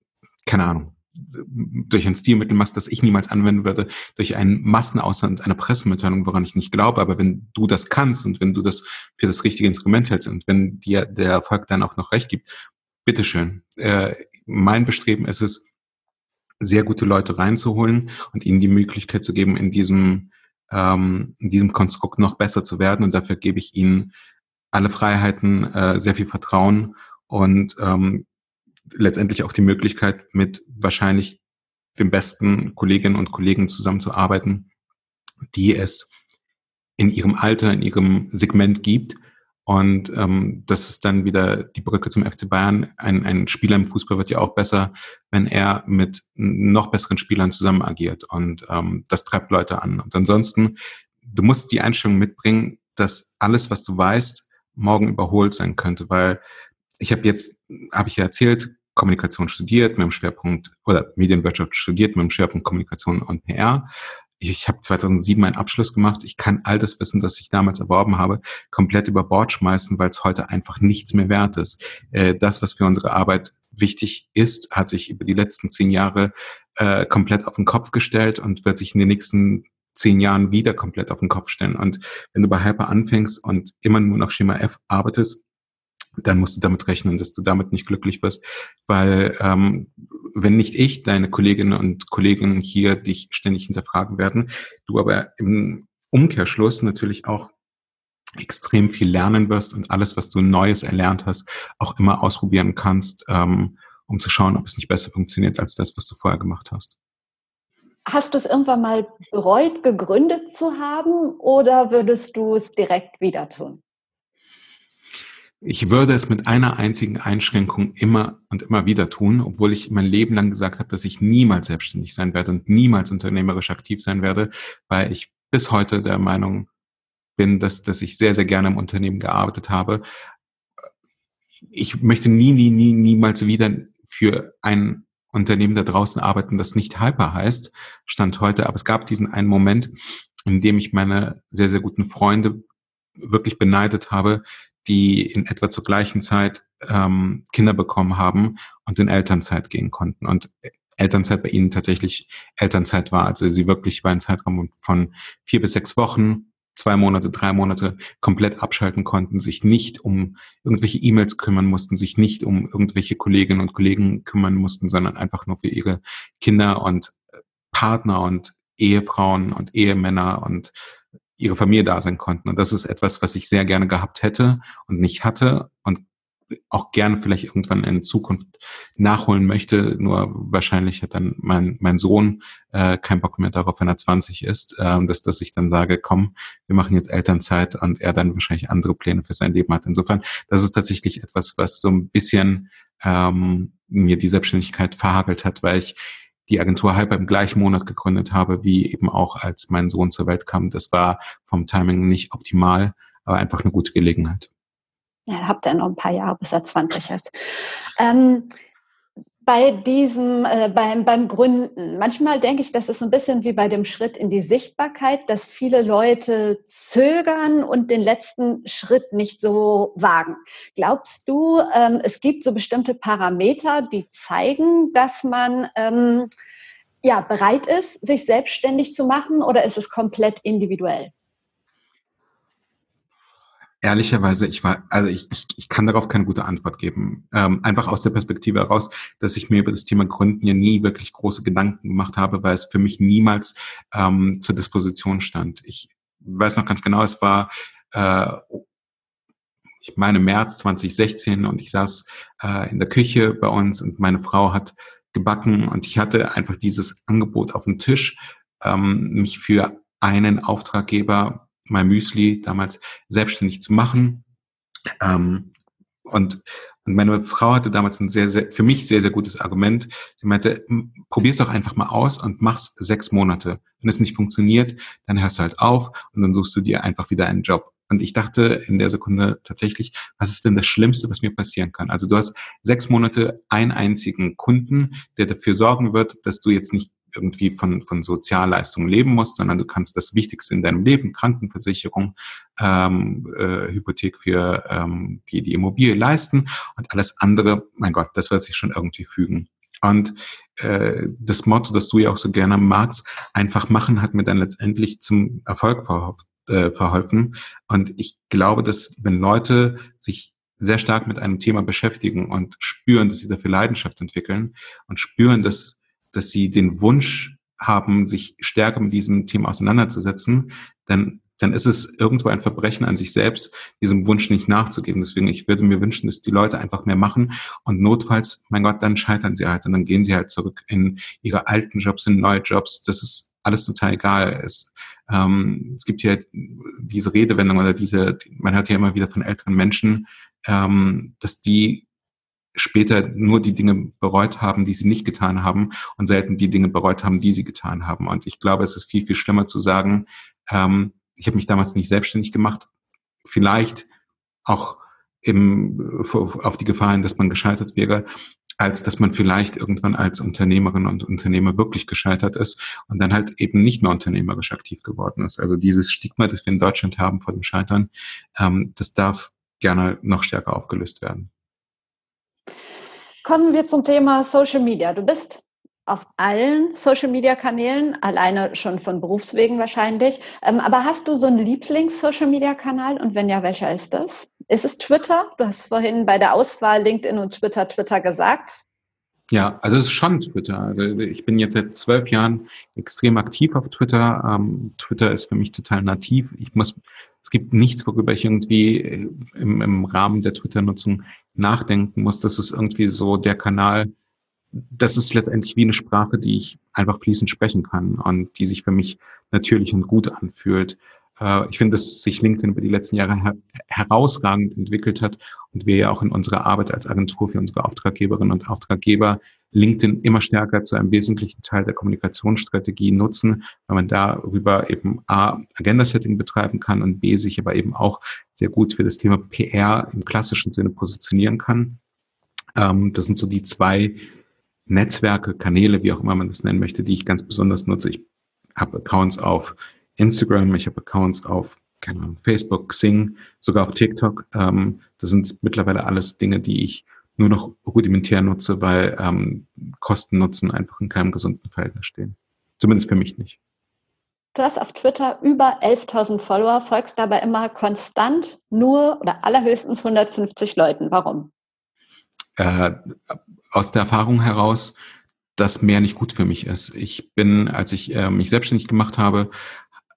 B: keine Ahnung, durch ein Stilmittel machst, das ich niemals anwenden würde, durch einen Massenaussend einer Pressemitteilung, woran ich nicht glaube. Aber wenn du das kannst und wenn du das für das richtige Instrument hältst und wenn dir der Erfolg dann auch noch recht gibt, bitteschön. Äh, mein Bestreben ist es, sehr gute Leute reinzuholen und ihnen die Möglichkeit zu geben, in diesem, ähm, in diesem Konstrukt noch besser zu werden. Und dafür gebe ich ihnen alle Freiheiten, äh, sehr viel Vertrauen und ähm, letztendlich auch die Möglichkeit, mit wahrscheinlich den besten Kolleginnen und Kollegen zusammenzuarbeiten, die es in ihrem Alter, in ihrem Segment gibt. Und ähm, das ist dann wieder die Brücke zum FC Bayern. Ein, ein Spieler im Fußball wird ja auch besser, wenn er mit noch besseren Spielern zusammen agiert. Und ähm, das treibt Leute an. Und ansonsten, du musst die Einstellung mitbringen, dass alles, was du weißt, morgen überholt sein könnte, weil ich habe jetzt, habe ich ja erzählt, Kommunikation studiert mit dem Schwerpunkt oder Medienwirtschaft studiert mit dem Schwerpunkt Kommunikation und PR. Ich, ich habe 2007 meinen Abschluss gemacht. Ich kann all das Wissen, das ich damals erworben habe, komplett über Bord schmeißen, weil es heute einfach nichts mehr wert ist. Äh, das, was für unsere Arbeit wichtig ist, hat sich über die letzten zehn Jahre äh, komplett auf den Kopf gestellt und wird sich in den nächsten zehn Jahren wieder komplett auf den Kopf stellen. Und wenn du bei Hyper anfängst und immer nur nach Schema F arbeitest, dann musst du damit rechnen, dass du damit nicht glücklich wirst, weil ähm, wenn nicht ich, deine Kolleginnen und Kollegen hier dich ständig hinterfragen werden, du aber im Umkehrschluss natürlich auch extrem viel lernen wirst und alles, was du Neues erlernt hast, auch immer ausprobieren kannst, ähm, um zu schauen, ob es nicht besser funktioniert als das, was du vorher gemacht hast.
A: Hast du es irgendwann mal bereut, gegründet zu haben oder würdest du es direkt wieder tun?
B: Ich würde es mit einer einzigen Einschränkung immer und immer wieder tun, obwohl ich mein Leben lang gesagt habe, dass ich niemals selbstständig sein werde und niemals unternehmerisch aktiv sein werde, weil ich bis heute der Meinung bin, dass, dass ich sehr, sehr gerne im Unternehmen gearbeitet habe. Ich möchte nie, nie, nie, niemals wieder für ein Unternehmen da draußen arbeiten, das nicht Hyper heißt, stand heute. Aber es gab diesen einen Moment, in dem ich meine sehr, sehr guten Freunde wirklich beneidet habe, die in etwa zur gleichen Zeit ähm, Kinder bekommen haben und in Elternzeit gehen konnten. Und Elternzeit bei ihnen tatsächlich Elternzeit war. Also sie wirklich über einen Zeitraum von vier bis sechs Wochen, zwei Monate, drei Monate komplett abschalten konnten, sich nicht um irgendwelche E-Mails kümmern mussten, sich nicht um irgendwelche Kolleginnen und Kollegen kümmern mussten, sondern einfach nur für ihre Kinder und Partner und Ehefrauen und Ehemänner und ihre Familie da sein konnten. Und das ist etwas, was ich sehr gerne gehabt hätte und nicht hatte und auch gerne vielleicht irgendwann in Zukunft nachholen möchte. Nur wahrscheinlich hat dann mein, mein Sohn äh, keinen Bock mehr darauf, wenn er 20 ist, äh, dass, dass ich dann sage, komm, wir machen jetzt Elternzeit und er dann wahrscheinlich andere Pläne für sein Leben hat. Insofern, das ist tatsächlich etwas, was so ein bisschen ähm, mir die Selbstständigkeit verhagelt hat, weil ich die Agentur Hyper im gleichen Monat gegründet habe, wie eben auch als mein Sohn zur Welt kam. Das war vom Timing nicht optimal, aber einfach eine gute Gelegenheit.
A: Ja, habt ihr noch ein paar Jahre, bis er 20 ist. Ähm, bei diesem, äh, beim, beim Gründen, manchmal denke ich, das ist ein bisschen wie bei dem Schritt in die Sichtbarkeit, dass viele Leute zögern und den letzten Schritt nicht so wagen. Glaubst du, ähm, es gibt so bestimmte Parameter, die zeigen, dass man ähm, ja, bereit ist, sich selbstständig zu machen oder ist es komplett individuell?
B: Ehrlicherweise, ich war, also ich, ich, ich kann darauf keine gute Antwort geben. Ähm, einfach aus der Perspektive heraus, dass ich mir über das Thema Gründen ja nie wirklich große Gedanken gemacht habe, weil es für mich niemals ähm, zur Disposition stand. Ich weiß noch ganz genau, es war äh, ich meine März 2016 und ich saß äh, in der Küche bei uns und meine Frau hat gebacken und ich hatte einfach dieses Angebot auf dem Tisch, ähm, mich für einen Auftraggeber mein Müsli damals selbstständig zu machen. Ähm, und, und meine Frau hatte damals ein sehr, sehr, für mich sehr, sehr gutes Argument. Sie meinte, probier's doch einfach mal aus und mach's sechs Monate. Wenn es nicht funktioniert, dann hörst du halt auf und dann suchst du dir einfach wieder einen Job. Und ich dachte in der Sekunde tatsächlich, was ist denn das Schlimmste, was mir passieren kann? Also du hast sechs Monate einen einzigen Kunden, der dafür sorgen wird, dass du jetzt nicht irgendwie von, von Sozialleistungen leben musst, sondern du kannst das Wichtigste in deinem Leben, Krankenversicherung, ähm, äh, Hypothek für ähm, die, die Immobilie leisten und alles andere, mein Gott, das wird sich schon irgendwie fügen. Und äh, das Motto, das du ja auch so gerne magst, einfach machen, hat mir dann letztendlich zum Erfolg verhofft, äh, verholfen. Und ich glaube, dass wenn Leute sich sehr stark mit einem Thema beschäftigen und spüren, dass sie dafür Leidenschaft entwickeln und spüren, dass dass sie den Wunsch haben, sich stärker mit diesem Thema auseinanderzusetzen, dann, dann ist es irgendwo ein Verbrechen an sich selbst, diesem Wunsch nicht nachzugeben. Deswegen, ich würde mir wünschen, dass die Leute einfach mehr machen und notfalls, mein Gott, dann scheitern sie halt und dann gehen sie halt zurück in ihre alten Jobs, in neue Jobs. Das ist alles total egal. Es, ähm, es gibt ja diese Redewendung oder diese, man hört ja immer wieder von älteren Menschen, ähm, dass die später nur die Dinge bereut haben, die sie nicht getan haben und selten die Dinge bereut haben, die sie getan haben. Und ich glaube, es ist viel, viel schlimmer zu sagen, ähm, ich habe mich damals nicht selbstständig gemacht, vielleicht auch im, auf die Gefahr hin, dass man gescheitert wäre, als dass man vielleicht irgendwann als Unternehmerin und Unternehmer wirklich gescheitert ist und dann halt eben nicht mehr unternehmerisch aktiv geworden ist. Also dieses Stigma, das wir in Deutschland haben vor dem Scheitern, ähm, das darf gerne noch stärker aufgelöst werden.
A: Kommen wir zum Thema Social Media. Du bist auf allen Social Media Kanälen, alleine schon von Berufswegen wahrscheinlich. Ähm, aber hast du so einen Lieblings-Social Media Kanal und wenn ja, welcher ist das? Ist es Twitter? Du hast vorhin bei der Auswahl LinkedIn und Twitter Twitter gesagt.
B: Ja, also es ist schon Twitter. Also ich bin jetzt seit zwölf Jahren extrem aktiv auf Twitter. Ähm, Twitter ist für mich total nativ. Ich muss es gibt nichts, worüber ich irgendwie äh, im, im Rahmen der Twitter-Nutzung nachdenken muss. Das ist irgendwie so der Kanal, das ist letztendlich wie eine Sprache, die ich einfach fließend sprechen kann und die sich für mich natürlich und gut anfühlt. Äh, ich finde, dass sich LinkedIn über die letzten Jahre her herausragend entwickelt hat und wir ja auch in unserer Arbeit als Agentur für unsere Auftraggeberinnen und Auftraggeber LinkedIn immer stärker zu einem wesentlichen Teil der Kommunikationsstrategie nutzen, weil man darüber eben A, Agenda-Setting betreiben kann und B, sich aber eben auch sehr gut für das Thema PR im klassischen Sinne positionieren kann. Ähm, das sind so die zwei Netzwerke, Kanäle, wie auch immer man das nennen möchte, die ich ganz besonders nutze. Ich habe Accounts auf Instagram, ich habe Accounts auf keine Ahnung, Facebook, Xing, sogar auf TikTok. Ähm, das sind mittlerweile alles Dinge, die ich nur noch rudimentär nutze, weil ähm, Kosten Nutzen einfach in keinem gesunden Verhältnis stehen. Zumindest für mich nicht.
A: Du hast auf Twitter über 11.000 Follower, folgst dabei immer konstant nur oder allerhöchstens 150 Leuten. Warum?
B: Äh, aus der Erfahrung heraus, dass mehr nicht gut für mich ist. Ich bin, als ich äh, mich selbstständig gemacht habe,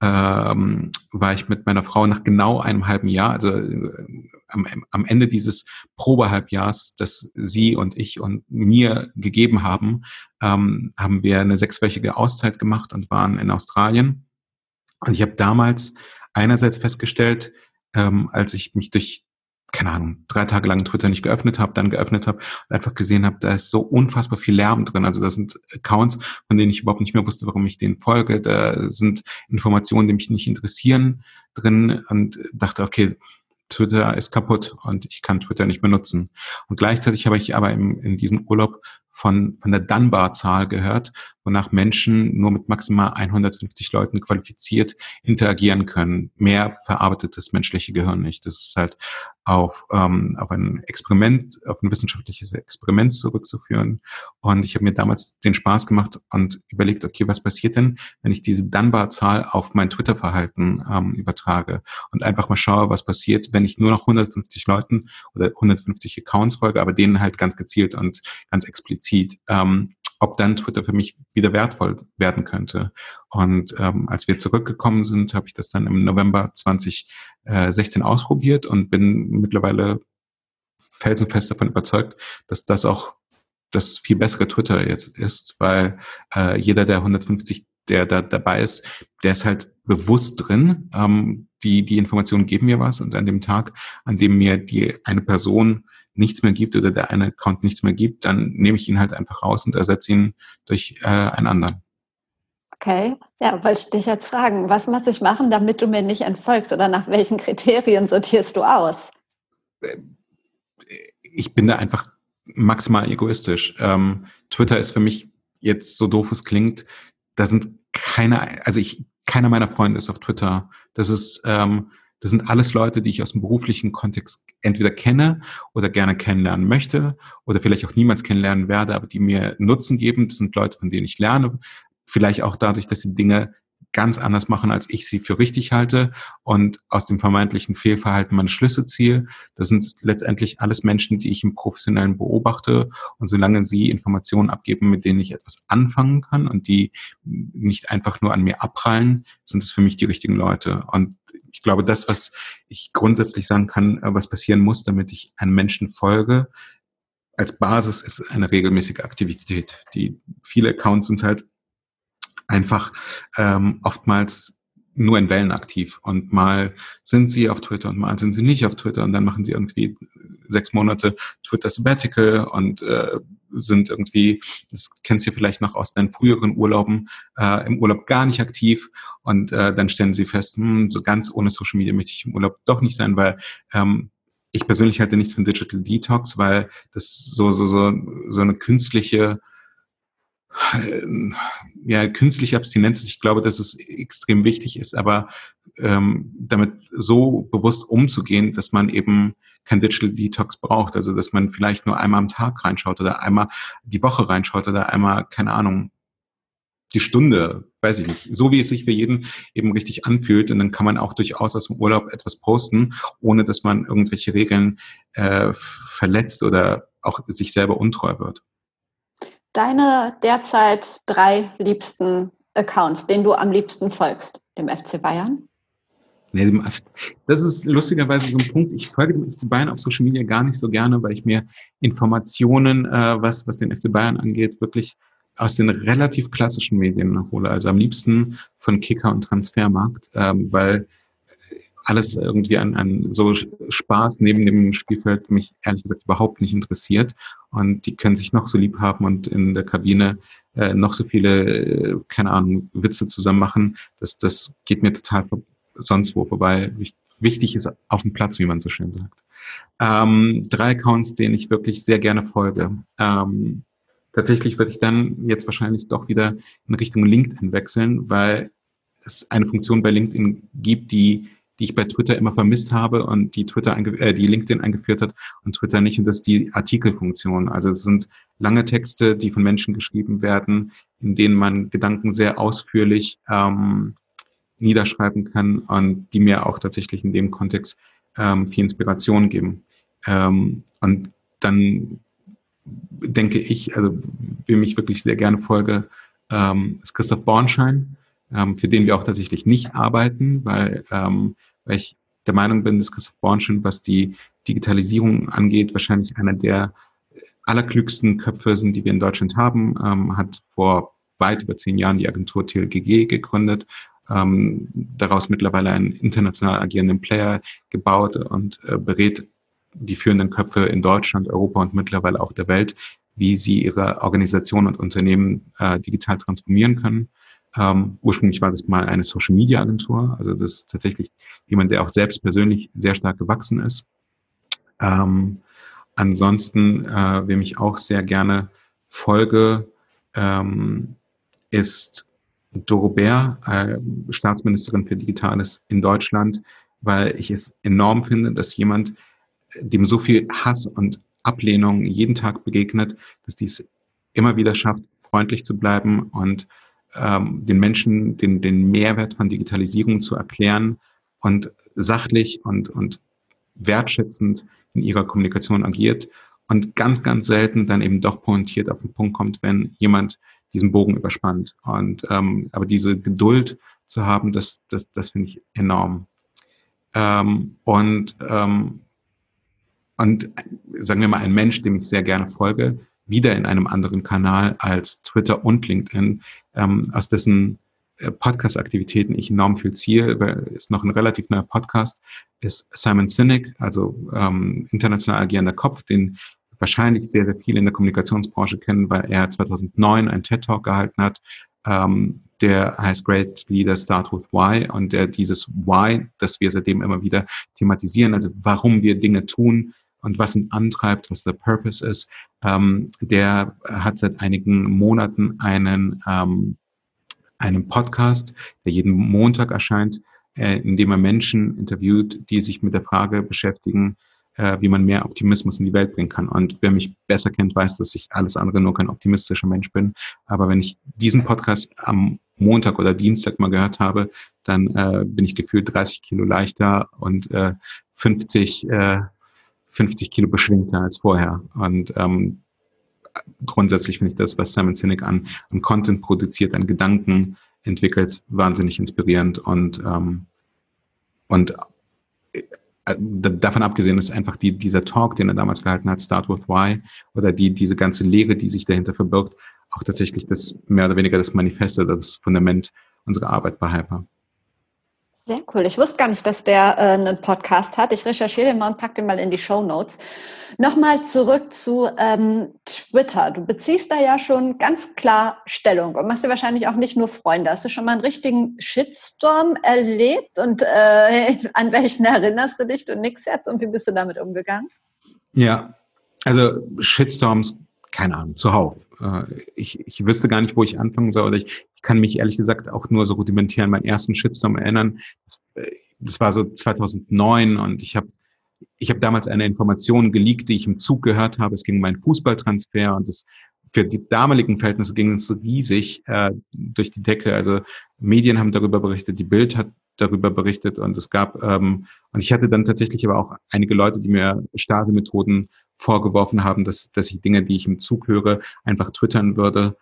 B: ähm, war ich mit meiner Frau nach genau einem halben Jahr, also äh, am, am Ende dieses Probehalbjahrs, das sie und ich und mir gegeben haben, ähm, haben wir eine sechswöchige Auszeit gemacht und waren in Australien. Und ich habe damals einerseits festgestellt, ähm, als ich mich durch keine Ahnung, drei Tage lang Twitter nicht geöffnet habe, dann geöffnet habe und einfach gesehen habe, da ist so unfassbar viel Lärm drin. Also da sind Accounts, von denen ich überhaupt nicht mehr wusste, warum ich denen folge. Da sind Informationen, die mich nicht interessieren drin und dachte, okay, Twitter ist kaputt und ich kann Twitter nicht mehr nutzen. Und gleichzeitig habe ich aber im, in diesem Urlaub von, von der Dunbar-Zahl gehört, wonach Menschen nur mit maximal 150 Leuten qualifiziert interagieren können. Mehr verarbeitet das menschliche Gehirn nicht. Das ist halt auf, ähm, auf ein Experiment, auf ein wissenschaftliches Experiment zurückzuführen. Und ich habe mir damals den Spaß gemacht und überlegt, okay, was passiert denn, wenn ich diese Dunbar-Zahl auf mein Twitter-Verhalten ähm, übertrage und einfach mal schaue, was passiert, wenn ich nur noch 150 Leuten oder 150 Accounts folge, aber denen halt ganz gezielt und ganz explizit. Ähm, ob dann Twitter für mich wieder wertvoll werden könnte. Und ähm, als wir zurückgekommen sind, habe ich das dann im November 2016 ausprobiert und bin mittlerweile felsenfest davon überzeugt, dass das auch das viel bessere Twitter jetzt ist, weil äh, jeder der 150, der da dabei ist, der ist halt bewusst drin. Ähm, die, die Informationen geben mir was und an dem Tag, an dem mir die eine Person nichts mehr gibt oder der eine Account nichts mehr gibt, dann nehme ich ihn halt einfach raus und ersetze ihn durch äh, einen anderen.
A: Okay, ja, wollte ich dich jetzt fragen, was muss ich machen, damit du mir nicht entfolgst oder nach welchen Kriterien sortierst du aus? Äh,
B: ich bin da einfach maximal egoistisch. Ähm, Twitter ist für mich jetzt so doof es klingt, da sind keine, also ich, keiner meiner Freunde ist auf Twitter. Das ist, ähm, das sind alles Leute, die ich aus dem beruflichen Kontext entweder kenne oder gerne kennenlernen möchte oder vielleicht auch niemals kennenlernen werde, aber die mir Nutzen geben. Das sind Leute, von denen ich lerne. Vielleicht auch dadurch, dass sie Dinge ganz anders machen, als ich sie für richtig halte und aus dem vermeintlichen Fehlverhalten meine Schlüsse ziehe. Das sind letztendlich alles Menschen, die ich im Professionellen beobachte und solange sie Informationen abgeben, mit denen ich etwas anfangen kann und die nicht einfach nur an mir abprallen, sind es für mich die richtigen Leute. Und ich glaube, das, was ich grundsätzlich sagen kann, äh, was passieren muss, damit ich einem Menschen folge, als Basis ist eine regelmäßige Aktivität. Die viele Accounts sind halt einfach ähm, oftmals nur in Wellen aktiv. Und mal sind sie auf Twitter und mal sind sie nicht auf Twitter. Und dann machen sie irgendwie sechs Monate Twitter Sabbatical und äh, sind irgendwie, das kennst du vielleicht noch aus deinen früheren Urlauben, äh, im Urlaub gar nicht aktiv. Und äh, dann stellen sie fest, hm, so ganz ohne Social Media möchte ich im Urlaub doch nicht sein, weil ähm, ich persönlich halte nichts von Digital Detox, weil das so so so so eine künstliche ja, künstliche Abstinenz, ich glaube, dass es extrem wichtig ist, aber ähm, damit so bewusst umzugehen, dass man eben kein Digital Detox braucht. Also dass man vielleicht nur einmal am Tag reinschaut oder einmal die Woche reinschaut oder einmal, keine Ahnung, die Stunde, weiß ich nicht, so wie es sich für jeden eben richtig anfühlt. Und dann kann man auch durchaus aus dem Urlaub etwas posten, ohne dass man irgendwelche Regeln äh, verletzt oder auch sich selber untreu wird.
A: Deine derzeit drei liebsten Accounts, denen du am liebsten folgst, dem FC Bayern?
B: Das ist lustigerweise so ein Punkt. Ich folge dem FC Bayern auf Social Media gar nicht so gerne, weil ich mir Informationen, äh, was, was den FC Bayern angeht, wirklich aus den relativ klassischen Medien hole. Also am liebsten von Kicker und Transfermarkt, ähm, weil alles irgendwie an, an so Spaß neben dem Spielfeld mich ehrlich gesagt überhaupt nicht interessiert. Und die können sich noch so lieb haben und in der Kabine äh, noch so viele, äh, keine Ahnung, Witze zusammen machen. Das, das geht mir total sonst wo vorbei. Wichtig ist auf dem Platz, wie man so schön sagt. Ähm, drei Accounts, denen ich wirklich sehr gerne folge. Ähm, tatsächlich würde ich dann jetzt wahrscheinlich doch wieder in Richtung LinkedIn wechseln, weil es eine Funktion bei LinkedIn gibt, die die ich bei Twitter immer vermisst habe und die Twitter, äh, die LinkedIn eingeführt hat und Twitter nicht. Und das ist die Artikelfunktion. Also es sind lange Texte, die von Menschen geschrieben werden, in denen man Gedanken sehr ausführlich ähm, niederschreiben kann und die mir auch tatsächlich in dem Kontext ähm, viel Inspiration geben. Ähm, und dann denke ich, also wem ich wirklich sehr gerne folge, ähm, ist Christoph Bornschein, ähm, für den wir auch tatsächlich nicht arbeiten, weil, ähm, weil ich der Meinung bin, dass Christoph Bornschein, was die Digitalisierung angeht, wahrscheinlich einer der allerklügsten Köpfe sind, die wir in Deutschland haben, ähm, hat vor weit über zehn Jahren die Agentur TLGG gegründet, ähm, daraus mittlerweile einen international agierenden Player gebaut und äh, berät die führenden Köpfe in Deutschland, Europa und mittlerweile auch der Welt, wie sie ihre Organisation und Unternehmen äh, digital transformieren können. Ähm, ursprünglich war das mal eine Social Media Agentur, also das ist tatsächlich jemand, der auch selbst persönlich sehr stark gewachsen ist. Ähm, ansonsten, äh, wem ich auch sehr gerne folge, ähm, ist Doro Bär, äh, Staatsministerin für Digitales in Deutschland, weil ich es enorm finde, dass jemand, dem so viel Hass und Ablehnung jeden Tag begegnet, dass dies immer wieder schafft, freundlich zu bleiben und ähm, den Menschen den, den Mehrwert von Digitalisierung zu erklären und sachlich und, und wertschätzend in ihrer Kommunikation agiert und ganz, ganz selten dann eben doch pointiert auf den Punkt kommt, wenn jemand diesen Bogen überspannt. Und ähm, aber diese Geduld zu haben, das, das, das finde ich enorm. Ähm, und ähm, und sagen wir mal, ein Mensch, dem ich sehr gerne folge, wieder in einem anderen Kanal als Twitter und LinkedIn, ähm, aus dessen äh, Podcast-Aktivitäten ich enorm viel ziehe, weil ist noch ein relativ neuer Podcast, ist Simon Sinek, also ähm, international agierender Kopf, den wahrscheinlich sehr, sehr viele in der Kommunikationsbranche kennen, weil er 2009 einen TED-Talk gehalten hat, ähm, der heißt Great Leaders Start with Why und der dieses Why, das wir seitdem immer wieder thematisieren, also warum wir Dinge tun, und was ihn antreibt, was der Purpose ist. Ähm, der hat seit einigen Monaten einen, ähm, einen Podcast, der jeden Montag erscheint, äh, in dem er Menschen interviewt, die sich mit der Frage beschäftigen, äh, wie man mehr Optimismus in die Welt bringen kann. Und wer mich besser kennt, weiß, dass ich alles andere nur kein optimistischer Mensch bin. Aber wenn ich diesen Podcast am Montag oder Dienstag mal gehört habe, dann äh, bin ich gefühlt 30 Kilo leichter und äh, 50 äh, 50 Kilo beschwingter als vorher. Und ähm, grundsätzlich finde ich das, was Simon Sinek an, an Content produziert, an Gedanken entwickelt, wahnsinnig inspirierend und ähm, und äh, davon abgesehen ist einfach die, dieser Talk, den er damals gehalten hat, Start with Why, oder die, diese ganze Lehre, die sich dahinter verbirgt, auch tatsächlich das mehr oder weniger das Manifest oder das Fundament unserer Arbeit bei Hyper.
A: Sehr cool. Ich wusste gar nicht, dass der äh, einen Podcast hat. Ich recherchiere den mal und packe den mal in die Show Notes. Nochmal zurück zu ähm, Twitter. Du beziehst da ja schon ganz klar Stellung und machst dir wahrscheinlich auch nicht nur Freunde. Hast du schon mal einen richtigen Shitstorm erlebt und äh, <laughs> an welchen erinnerst du dich? Du nix jetzt und wie bist du damit umgegangen?
B: Ja, also Shitstorms keine Ahnung, zuhauf. Äh, ich, ich wüsste gar nicht, wo ich anfangen soll. Oder ich, ich kann mich ehrlich gesagt auch nur so rudimentär an meinen ersten Shitstorm erinnern. Das, äh, das war so 2009 und ich habe ich hab damals eine Information geleakt, die ich im Zug gehört habe. Es ging um einen Fußballtransfer und das für die damaligen Verhältnisse ging es riesig äh, durch die Decke. Also Medien haben darüber berichtet, die Bild hat darüber berichtet und es gab ähm, und ich hatte dann tatsächlich aber auch einige Leute, die mir Stasi-Methoden vorgeworfen haben, dass, dass ich Dinge, die ich im Zug höre, einfach twittern würde.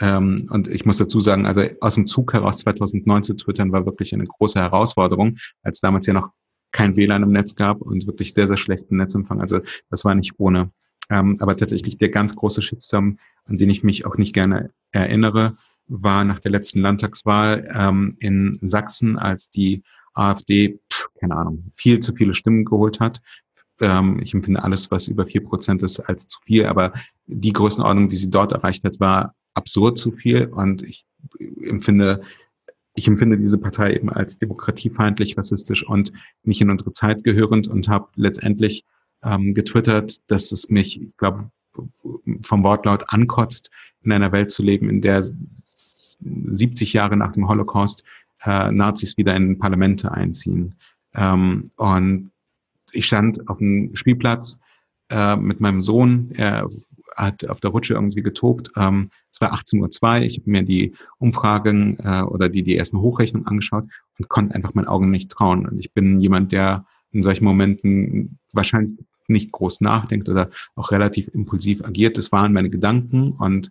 B: Ähm, und ich muss dazu sagen, also aus dem Zug heraus 2009 zu twittern war wirklich eine große Herausforderung, als damals ja noch kein WLAN im Netz gab und wirklich sehr, sehr schlechten Netzempfang. Also das war nicht ohne. Ähm, aber tatsächlich der ganz große Shitstorm, an den ich mich auch nicht gerne erinnere, war nach der letzten Landtagswahl ähm, in Sachsen, als die AfD, pff, keine Ahnung, viel zu viele Stimmen geholt hat ähm, ich empfinde alles, was über vier Prozent ist, als zu viel, aber die Größenordnung, die sie dort erreicht hat, war absurd zu viel. Und ich empfinde, ich empfinde diese Partei eben als demokratiefeindlich, rassistisch und nicht in unsere Zeit gehörend und habe letztendlich ähm, getwittert, dass es mich, ich glaube, vom Wortlaut ankotzt, in einer Welt zu leben, in der 70 Jahre nach dem Holocaust äh, Nazis wieder in Parlamente einziehen. Ähm, und ich stand auf dem Spielplatz äh, mit meinem Sohn. Er hat auf der Rutsche irgendwie getobt. Ähm, es war 18.02 Uhr. Ich habe mir die Umfragen äh, oder die, die ersten Hochrechnungen angeschaut und konnte einfach meinen Augen nicht trauen. Und ich bin jemand, der in solchen Momenten wahrscheinlich nicht groß nachdenkt oder auch relativ impulsiv agiert. Das waren meine Gedanken und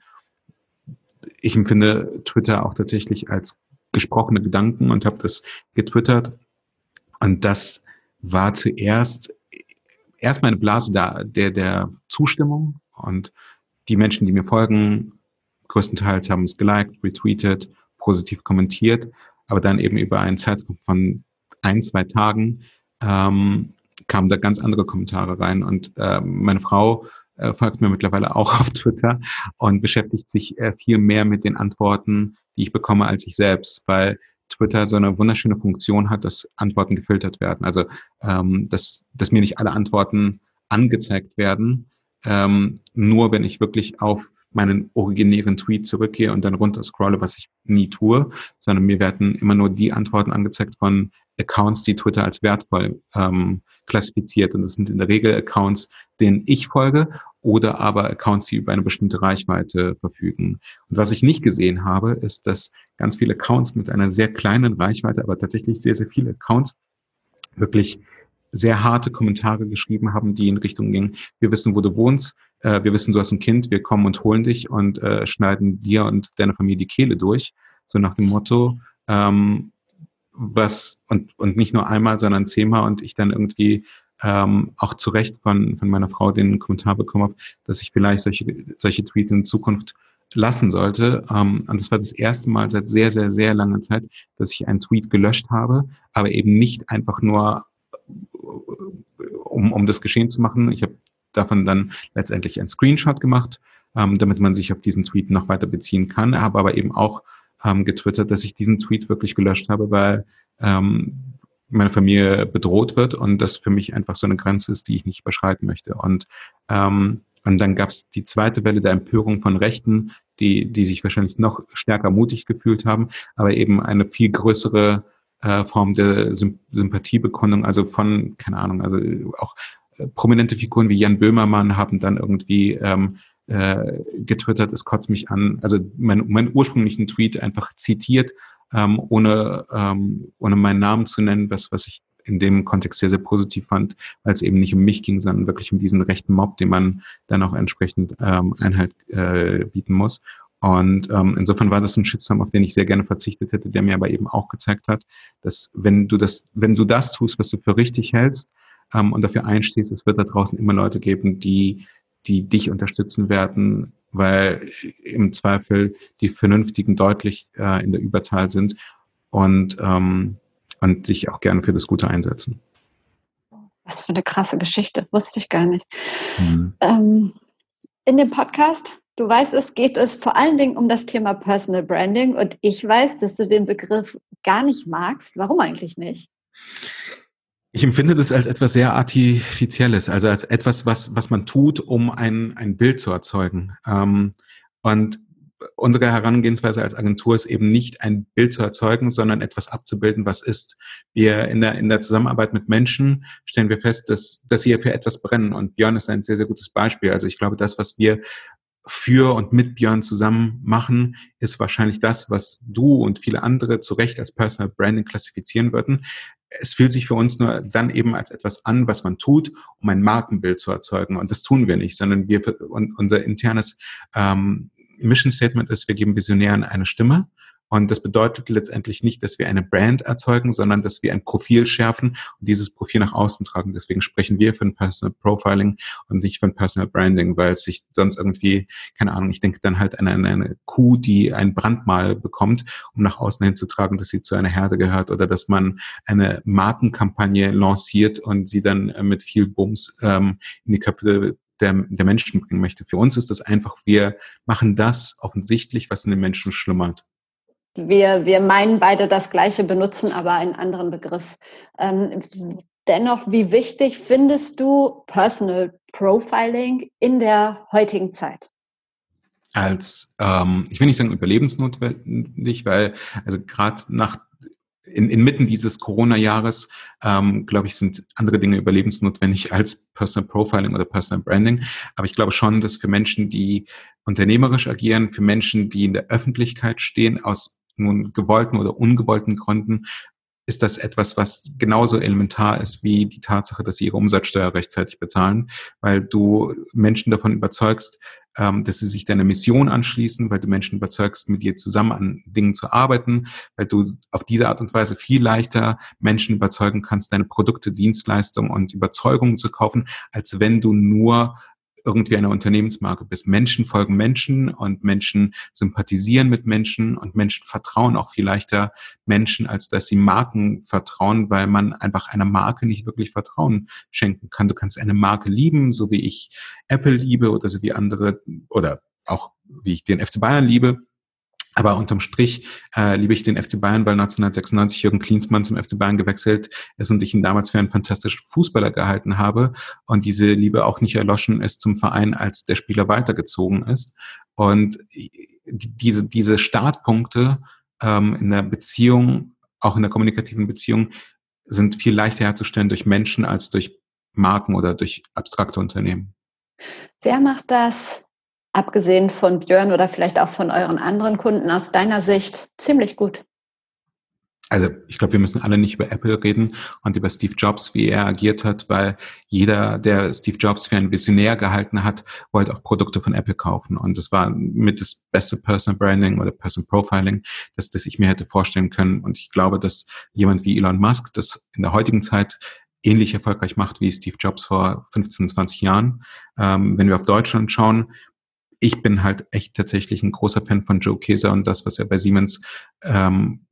B: ich empfinde Twitter auch tatsächlich als gesprochene Gedanken und habe das getwittert. Und das war zuerst erstmal eine Blase da, der, der Zustimmung und die Menschen, die mir folgen, größtenteils haben es geliked, retweetet, positiv kommentiert, aber dann eben über einen Zeitraum von ein, zwei Tagen ähm, kamen da ganz andere Kommentare rein. Und äh, meine Frau äh, folgt mir mittlerweile auch <laughs> auf Twitter und beschäftigt sich äh, viel mehr mit den Antworten, die ich bekomme, als ich selbst, weil Twitter so eine wunderschöne Funktion hat, dass Antworten gefiltert werden. Also ähm, dass, dass mir nicht alle Antworten angezeigt werden, ähm, nur wenn ich wirklich auf meinen originären Tweet zurückgehe und dann runter scrolle, was ich nie tue, sondern mir werden immer nur die Antworten angezeigt von Accounts, die Twitter als wertvoll ähm, klassifiziert. Und das sind in der Regel Accounts, denen ich folge oder aber Accounts, die über eine bestimmte Reichweite verfügen. Und was ich nicht gesehen habe, ist, dass ganz viele Accounts mit einer sehr kleinen Reichweite, aber tatsächlich sehr, sehr viele Accounts wirklich sehr harte Kommentare geschrieben haben, die in Richtung gingen, wir wissen, wo du wohnst, äh, wir wissen, du hast ein Kind, wir kommen und holen dich und äh, schneiden dir und deiner Familie die Kehle durch. So nach dem Motto, ähm, was, und, und nicht nur einmal, sondern zehnmal und ich dann irgendwie ähm, auch zu Recht von, von meiner Frau den Kommentar bekommen habe, dass ich vielleicht solche, solche Tweets in Zukunft lassen sollte. Ähm, und das war das erste Mal seit sehr, sehr, sehr langer Zeit, dass ich einen Tweet gelöscht habe, aber eben nicht einfach nur, um, um das geschehen zu machen. Ich habe davon dann letztendlich einen Screenshot gemacht, ähm, damit man sich auf diesen Tweet noch weiter beziehen kann, habe aber eben auch ähm, getwittert, dass ich diesen Tweet wirklich gelöscht habe, weil ähm, meine Familie bedroht wird und das für mich einfach so eine Grenze ist, die ich nicht überschreiten möchte. Und, ähm, und dann gab es die zweite Welle der Empörung von Rechten, die, die sich wahrscheinlich noch stärker mutig gefühlt haben, aber eben eine viel größere äh, Form der Symp Sympathiebekundung, also von, keine Ahnung, also auch äh, prominente Figuren wie Jan Böhmermann haben dann irgendwie ähm, äh, getwittert, es kotzt mich an, also mein, mein ursprünglichen Tweet einfach zitiert, ähm, ohne, ähm, ohne meinen Namen zu nennen, was, was ich in dem Kontext sehr, sehr positiv fand, weil es eben nicht um mich ging, sondern wirklich um diesen rechten Mob, dem man dann auch entsprechend ähm, Einhalt äh, bieten muss. Und ähm, insofern war das ein Shitstorm, auf den ich sehr gerne verzichtet hätte, der mir aber eben auch gezeigt hat, dass wenn du das, wenn du das tust, was du für richtig hältst ähm, und dafür einstehst, es wird da draußen immer Leute geben, die die dich unterstützen werden, weil im Zweifel die Vernünftigen deutlich äh, in der Überzahl sind und, ähm, und sich auch gerne für das Gute einsetzen.
A: Was für eine krasse Geschichte, wusste ich gar nicht. Mhm. Ähm, in dem Podcast, du weißt es, geht es vor allen Dingen um das Thema Personal Branding und ich weiß, dass du den Begriff gar nicht magst. Warum eigentlich nicht?
B: Ich empfinde das als etwas sehr Artifizielles, also als etwas, was, was man tut, um ein, ein Bild zu erzeugen. Ähm, und unsere Herangehensweise als Agentur ist eben nicht ein Bild zu erzeugen, sondern etwas abzubilden, was ist. Wir in der, in der Zusammenarbeit mit Menschen stellen wir fest, dass, dass sie für etwas brennen. Und Björn ist ein sehr, sehr gutes Beispiel. Also ich glaube, das, was wir für und mit Björn zusammen machen, ist wahrscheinlich das, was du und viele andere zu Recht als Personal Branding klassifizieren würden es fühlt sich für uns nur dann eben als etwas an, was man tut, um ein Markenbild zu erzeugen. Und das tun wir nicht, sondern wir, unser internes ähm, Mission Statement ist, wir geben Visionären eine Stimme und das bedeutet letztendlich nicht, dass wir eine Brand erzeugen, sondern dass wir ein Profil schärfen und dieses Profil nach außen tragen. Deswegen sprechen wir von Personal Profiling und nicht von Personal Branding, weil es sich sonst irgendwie, keine Ahnung, ich denke dann halt an eine, eine Kuh, die ein Brandmal bekommt, um nach außen hin zu tragen, dass sie zu einer Herde gehört oder dass man eine Markenkampagne lanciert und sie dann mit viel Bums ähm, in die Köpfe der, der Menschen bringen möchte. Für uns ist das einfach, wir machen das offensichtlich, was in den Menschen schlummert
A: wir, wir meinen beide das Gleiche, benutzen aber einen anderen Begriff. Ähm, dennoch, wie wichtig findest du Personal Profiling in der heutigen Zeit?
B: Als, ähm, ich will nicht sagen überlebensnotwendig, weil, also gerade nach in, inmitten dieses Corona-Jahres, ähm, glaube ich, sind andere Dinge überlebensnotwendig als Personal Profiling oder Personal Branding. Aber ich glaube schon, dass für Menschen, die unternehmerisch agieren, für Menschen, die in der Öffentlichkeit stehen, aus nun gewollten oder ungewollten Gründen, ist das etwas, was genauso elementar ist wie die Tatsache, dass sie ihre Umsatzsteuer rechtzeitig bezahlen, weil du Menschen davon überzeugst, ähm, dass sie sich deiner Mission anschließen, weil du Menschen überzeugst, mit dir zusammen an Dingen zu arbeiten, weil du auf diese Art und Weise viel leichter Menschen überzeugen kannst, deine Produkte, Dienstleistungen und Überzeugungen zu kaufen, als wenn du nur irgendwie eine Unternehmensmarke bist. Menschen folgen Menschen und Menschen sympathisieren mit Menschen und Menschen vertrauen auch viel leichter Menschen, als dass sie Marken vertrauen, weil man einfach einer Marke nicht wirklich Vertrauen schenken kann. Du kannst eine Marke lieben, so wie ich Apple liebe oder so wie andere oder auch wie ich den FC Bayern liebe. Aber unterm Strich äh, liebe ich den FC Bayern, weil 1996 Jürgen Klinsmann zum FC Bayern gewechselt ist und ich ihn damals für einen fantastischen Fußballer gehalten habe und diese Liebe auch nicht erloschen ist zum Verein, als der Spieler weitergezogen ist. Und diese, diese Startpunkte ähm, in der Beziehung, auch in der kommunikativen Beziehung, sind viel leichter herzustellen durch Menschen als durch Marken oder durch abstrakte Unternehmen.
A: Wer macht das abgesehen von Björn oder vielleicht auch von euren anderen Kunden aus deiner Sicht ziemlich gut?
B: Also ich glaube, wir müssen alle nicht über Apple reden und über Steve Jobs, wie er agiert hat, weil jeder, der Steve Jobs für einen Visionär gehalten hat, wollte auch Produkte von Apple kaufen. Und das war mit das beste Personal Branding oder Personal Profiling, das, das ich mir hätte vorstellen können. Und ich glaube, dass jemand wie Elon Musk das in der heutigen Zeit ähnlich erfolgreich macht wie Steve Jobs vor 15, 20 Jahren. Ähm, wenn wir auf Deutschland schauen, ich bin halt echt tatsächlich ein großer Fan von Joe Keser und das, was er bei Siemens ähm,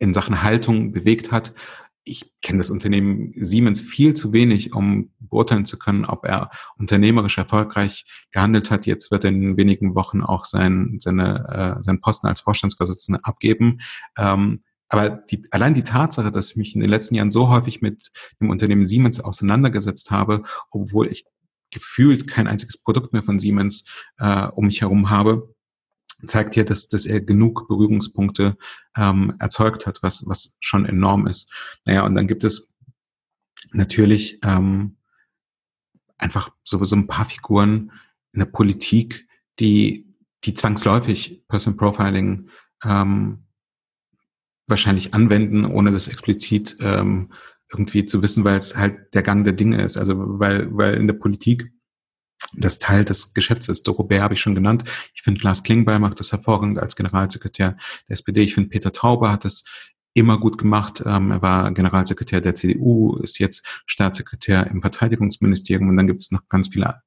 B: in Sachen Haltung bewegt hat. Ich kenne das Unternehmen Siemens viel zu wenig, um beurteilen zu können, ob er unternehmerisch erfolgreich gehandelt hat. Jetzt wird er in wenigen Wochen auch sein, seine, äh, seinen Posten als Vorstandsvorsitzender abgeben. Ähm, aber die, allein die Tatsache, dass ich mich in den letzten Jahren so häufig mit dem Unternehmen Siemens auseinandergesetzt habe, obwohl ich gefühlt kein einziges Produkt mehr von Siemens äh, um mich herum habe, zeigt hier, dass, dass er genug Berührungspunkte ähm, erzeugt hat, was, was schon enorm ist. Naja, und dann gibt es natürlich ähm, einfach so, so ein paar Figuren in der Politik, die, die zwangsläufig Person Profiling ähm, wahrscheinlich anwenden, ohne das explizit ähm, irgendwie zu wissen, weil es halt der Gang der Dinge ist. Also weil, weil in der Politik das Teil des Geschäfts ist. Dorobert habe ich schon genannt. Ich finde, Lars Klingbeil macht das hervorragend als Generalsekretär der SPD. Ich finde, Peter Tauber hat das immer gut gemacht. Ähm, er war Generalsekretär der CDU, ist jetzt Staatssekretär im Verteidigungsministerium und dann gibt es noch ganz viele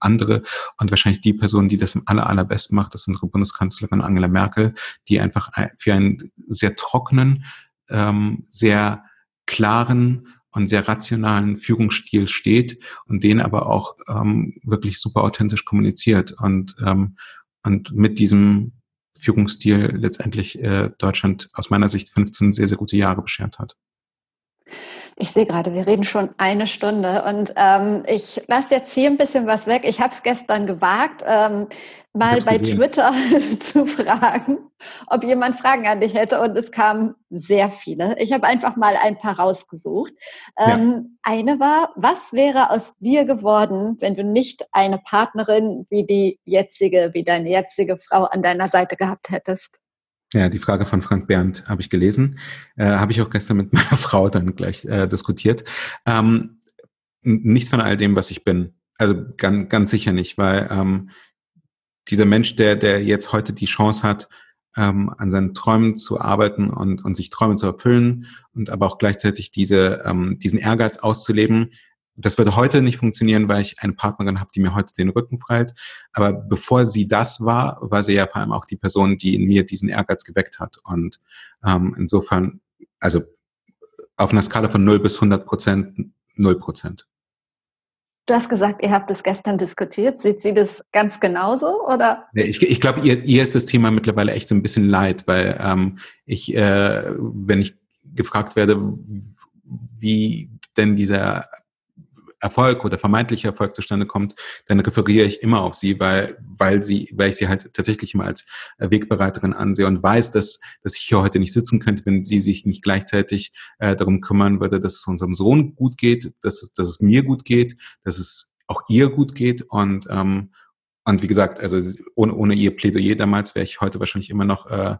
B: andere und wahrscheinlich die Person, die das am aller, allerbesten macht, ist unsere Bundeskanzlerin Angela Merkel, die einfach für einen sehr trockenen, ähm, sehr klaren und sehr rationalen Führungsstil steht und den aber auch ähm, wirklich super authentisch kommuniziert und, ähm, und mit diesem Führungsstil letztendlich äh, Deutschland aus meiner Sicht 15 sehr, sehr gute Jahre beschert hat.
A: Ich sehe gerade, wir reden schon eine Stunde und ähm, ich lasse jetzt hier ein bisschen was weg. Ich habe es gestern gewagt, ähm, mal bei gesehen. Twitter <laughs> zu fragen, ob jemand Fragen an dich hätte und es kamen sehr viele. Ich habe einfach mal ein paar rausgesucht. Ähm, ja. Eine war, was wäre aus dir geworden, wenn du nicht eine Partnerin wie die jetzige, wie deine jetzige Frau an deiner Seite gehabt hättest?
B: Ja, die Frage von Frank Berndt habe ich gelesen. Äh, habe ich auch gestern mit <laughs> meiner Frau dann gleich äh, diskutiert. Ähm, nichts von all dem, was ich bin. Also ganz, ganz sicher nicht, weil ähm, dieser Mensch, der, der jetzt heute die Chance hat, ähm, an seinen Träumen zu arbeiten und, und sich Träume zu erfüllen und aber auch gleichzeitig diese, ähm, diesen Ehrgeiz auszuleben, das würde heute nicht funktionieren, weil ich eine Partnerin habe, die mir heute den Rücken freit. Aber bevor sie das war, war sie ja vor allem auch die Person, die in mir diesen Ehrgeiz geweckt hat. Und ähm, insofern, also auf einer Skala von 0 bis 100 Prozent, 0 Prozent.
A: Du hast gesagt, ihr habt das gestern diskutiert. Sieht sie das ganz genauso oder?
B: Ich, ich glaube, ihr, ihr ist das Thema mittlerweile echt so ein bisschen leid, weil ähm, ich, äh, wenn ich gefragt werde, wie denn dieser Erfolg oder vermeintlicher Erfolg zustande kommt, dann referiere ich immer auf sie, weil, weil sie, weil ich sie halt tatsächlich immer als äh, Wegbereiterin ansehe und weiß, dass, dass ich hier heute nicht sitzen könnte, wenn sie sich nicht gleichzeitig äh, darum kümmern würde, dass es unserem Sohn gut geht, dass es, dass es mir gut geht, dass es auch ihr gut geht und ähm, und wie gesagt, also ohne, ohne ihr Plädoyer damals wäre ich heute wahrscheinlich immer noch äh,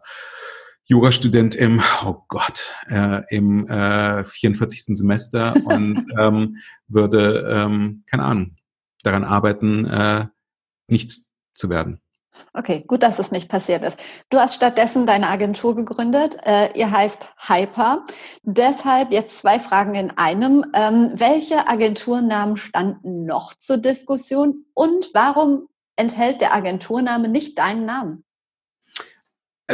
B: Jurastudent im, oh Gott, äh, im äh, 44. Semester <laughs> und ähm, würde, ähm, keine Ahnung, daran arbeiten, äh, nichts zu werden.
A: Okay, gut, dass es nicht passiert ist. Du hast stattdessen deine Agentur gegründet. Äh, ihr heißt Hyper. Deshalb jetzt zwei Fragen in einem. Ähm, welche Agenturnamen standen noch zur Diskussion und warum enthält der Agenturname nicht deinen Namen?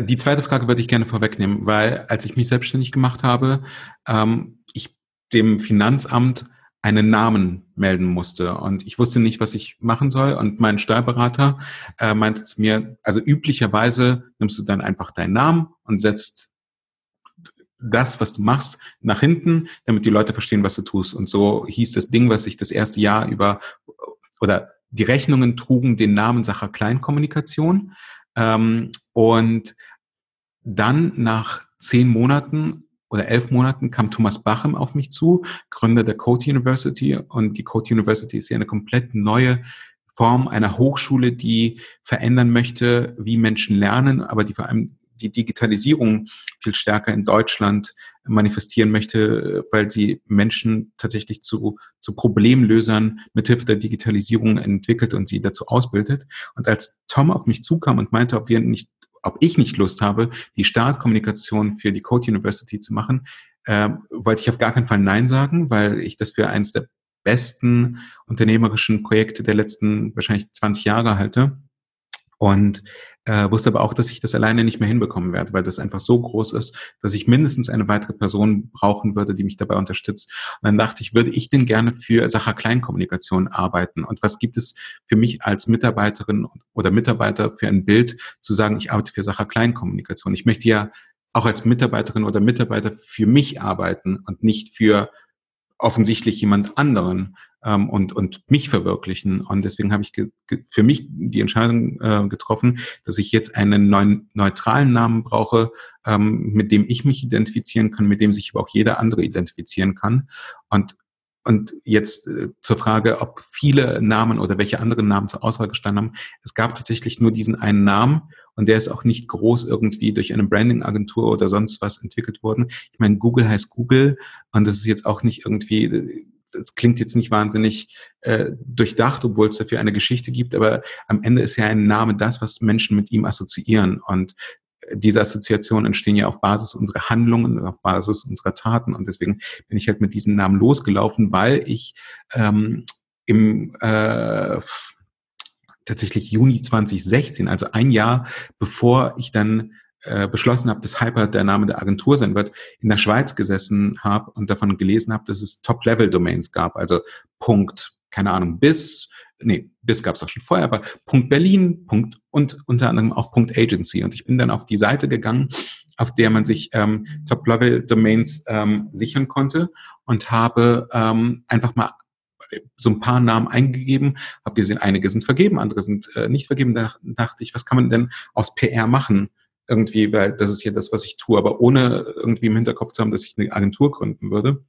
B: Die zweite Frage würde ich gerne vorwegnehmen, weil als ich mich selbstständig gemacht habe, ähm, ich dem Finanzamt einen Namen melden musste und ich wusste nicht, was ich machen soll und mein Steuerberater äh, meinte zu mir, also üblicherweise nimmst du dann einfach deinen Namen und setzt das, was du machst, nach hinten, damit die Leute verstehen, was du tust. Und so hieß das Ding, was ich das erste Jahr über oder die Rechnungen trugen den Namen Sacher Kleinkommunikation. Ähm, und dann nach zehn Monaten oder elf Monaten kam Thomas Bachem auf mich zu, Gründer der Code University. Und die Code University ist ja eine komplett neue Form einer Hochschule, die verändern möchte, wie Menschen lernen, aber die vor allem die Digitalisierung viel stärker in Deutschland manifestieren möchte, weil sie Menschen tatsächlich zu, zu Problemlösern mithilfe der Digitalisierung entwickelt und sie dazu ausbildet. Und als Tom auf mich zukam und meinte, ob wir nicht ob ich nicht Lust habe, die Startkommunikation für die Code University zu machen, äh, wollte ich auf gar keinen Fall Nein sagen, weil ich das für eines der besten unternehmerischen Projekte der letzten wahrscheinlich 20 Jahre halte. Und äh, wusste aber auch, dass ich das alleine nicht mehr hinbekommen werde, weil das einfach so groß ist, dass ich mindestens eine weitere Person brauchen würde, die mich dabei unterstützt. Und dann dachte ich, würde ich denn gerne für Sacher Kleinkommunikation arbeiten? Und was gibt es für mich als Mitarbeiterin oder Mitarbeiter für ein Bild zu sagen, ich arbeite für Sacher Kleinkommunikation? Ich möchte ja auch als Mitarbeiterin oder Mitarbeiter für mich arbeiten und nicht für offensichtlich jemand anderen ähm, und, und mich verwirklichen. Und deswegen habe ich für mich die Entscheidung äh, getroffen, dass ich jetzt einen neuen neutralen Namen brauche, ähm, mit dem ich mich identifizieren kann, mit dem sich aber auch jeder andere identifizieren kann. Und und jetzt äh, zur Frage, ob viele Namen oder welche anderen Namen zur Auswahl gestanden haben. Es gab tatsächlich nur diesen einen Namen und der ist auch nicht groß irgendwie durch eine Branding-Agentur oder sonst was entwickelt worden. Ich meine, Google heißt Google und das ist jetzt auch nicht irgendwie das klingt jetzt nicht wahnsinnig äh, durchdacht, obwohl es dafür eine Geschichte gibt, aber am Ende ist ja ein Name das, was Menschen mit ihm assoziieren. Und diese Assoziationen entstehen ja auf Basis unserer Handlungen, auf Basis unserer Taten. Und deswegen bin ich halt mit diesem Namen losgelaufen, weil ich ähm, im äh, tatsächlich Juni 2016, also ein Jahr bevor ich dann äh, beschlossen habe, dass Hyper der Name der Agentur sein wird, in der Schweiz gesessen habe und davon gelesen habe, dass es Top-Level-Domains gab, also Punkt, keine Ahnung, bis, nee, bis gab es auch schon vorher, aber Punkt Berlin, Punkt und unter anderem auch Punkt Agency. Und ich bin dann auf die Seite gegangen, auf der man sich ähm, Top-Level-Domains ähm, sichern konnte und habe ähm, einfach mal so ein paar Namen eingegeben, habe gesehen, einige sind vergeben, andere sind äh, nicht vergeben. Da dachte ich, was kann man denn aus PR machen? irgendwie, weil das ist ja das, was ich tue, aber ohne irgendwie im Hinterkopf zu haben, dass ich eine Agentur gründen würde.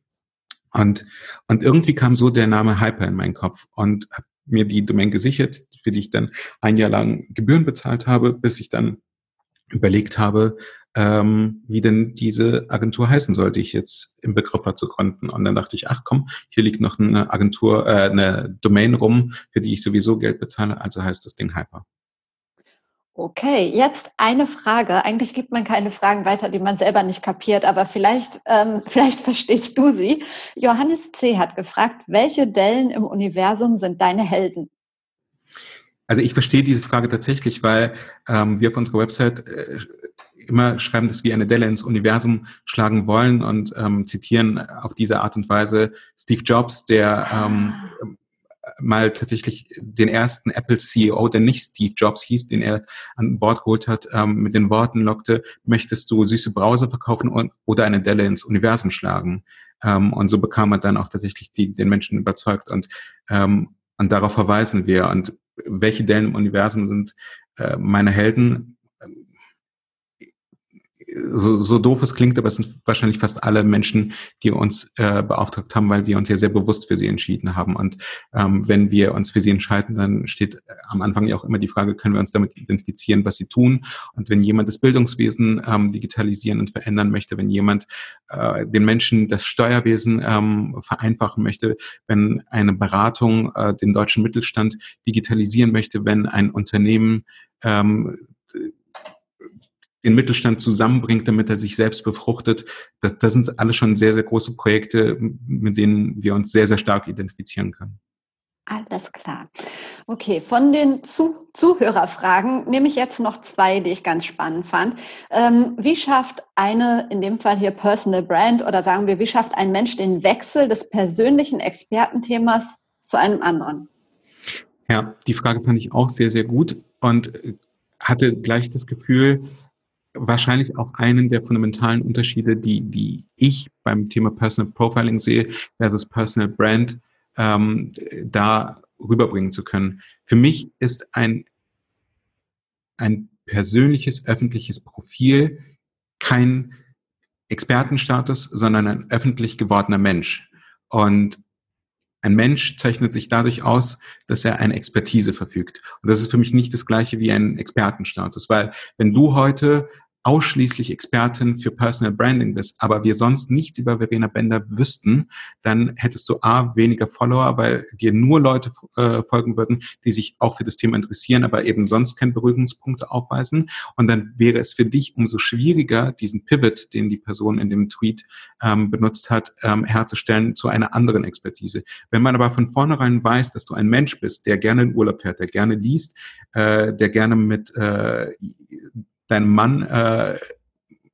B: Und, und irgendwie kam so der Name Hyper in meinen Kopf und habe mir die Domain gesichert, für die ich dann ein Jahr lang Gebühren bezahlt habe, bis ich dann überlegt habe, ähm, wie denn diese Agentur heißen sollte, ich jetzt im Begriff war zu gründen. Und dann dachte ich, ach komm, hier liegt noch eine Agentur, äh, eine Domain rum, für die ich sowieso Geld bezahle, also heißt das Ding Hyper.
A: Okay, jetzt eine Frage. Eigentlich gibt man keine Fragen weiter, die man selber nicht kapiert, aber vielleicht, ähm, <laughs> vielleicht verstehst du sie. Johannes C. hat gefragt, welche Dellen im Universum sind deine Helden?
B: Also ich verstehe diese Frage tatsächlich, weil ähm, wir auf unserer Website äh, immer schreiben, dass wir eine Delle ins Universum schlagen wollen und ähm, zitieren auf diese Art und Weise Steve Jobs, der ähm, mal tatsächlich den ersten Apple CEO, der nicht Steve Jobs hieß, den er an Bord geholt hat, ähm, mit den Worten lockte, möchtest du süße Brause verkaufen und, oder eine Delle ins Universum schlagen? Ähm, und so bekam er dann auch tatsächlich die, den Menschen überzeugt und, ähm, und darauf verweisen wir. Und welche Dellen im Universum sind äh, meine Helden? So, so doof es klingt, aber es sind wahrscheinlich fast alle Menschen, die uns äh, beauftragt haben, weil wir uns ja sehr bewusst für sie entschieden haben. Und ähm, wenn wir uns für sie entscheiden, dann steht äh, am Anfang ja auch immer die Frage, können wir uns damit identifizieren, was sie tun? Und wenn jemand das Bildungswesen ähm, digitalisieren und verändern möchte, wenn jemand äh, den Menschen das Steuerwesen ähm, vereinfachen möchte, wenn eine Beratung äh, den deutschen Mittelstand digitalisieren möchte, wenn ein Unternehmen ähm, den Mittelstand zusammenbringt, damit er sich selbst befruchtet. Das, das sind alle schon sehr, sehr große Projekte, mit denen wir uns sehr, sehr stark identifizieren können.
A: Alles klar. Okay, von den Zu Zuhörerfragen nehme ich jetzt noch zwei, die ich ganz spannend fand. Ähm, wie schafft eine, in dem Fall hier Personal Brand, oder sagen wir, wie schafft ein Mensch den Wechsel des persönlichen Expertenthemas zu einem anderen?
B: Ja, die Frage fand ich auch sehr, sehr gut und hatte gleich das Gefühl, wahrscheinlich auch einen der fundamentalen Unterschiede, die, die ich beim Thema Personal Profiling sehe, versus Personal Brand, ähm, da rüberbringen zu können. Für mich ist ein, ein persönliches, öffentliches Profil kein Expertenstatus, sondern ein öffentlich gewordener Mensch. Und ein Mensch zeichnet sich dadurch aus, dass er eine Expertise verfügt. Und das ist für mich nicht das gleiche wie ein Expertenstatus, weil wenn du heute ausschließlich Expertin für Personal Branding bist, aber wir sonst nichts über Verena Bender wüssten, dann hättest du A, weniger Follower, weil dir nur Leute äh, folgen würden, die sich auch für das Thema interessieren, aber eben sonst keine Berührungspunkte aufweisen. Und dann wäre es für dich umso schwieriger, diesen Pivot, den die Person in dem Tweet ähm, benutzt hat, ähm, herzustellen zu einer anderen Expertise. Wenn man aber von vornherein weiß, dass du ein Mensch bist, der gerne in Urlaub fährt, der gerne liest, äh, der gerne mit äh, deinem Mann äh,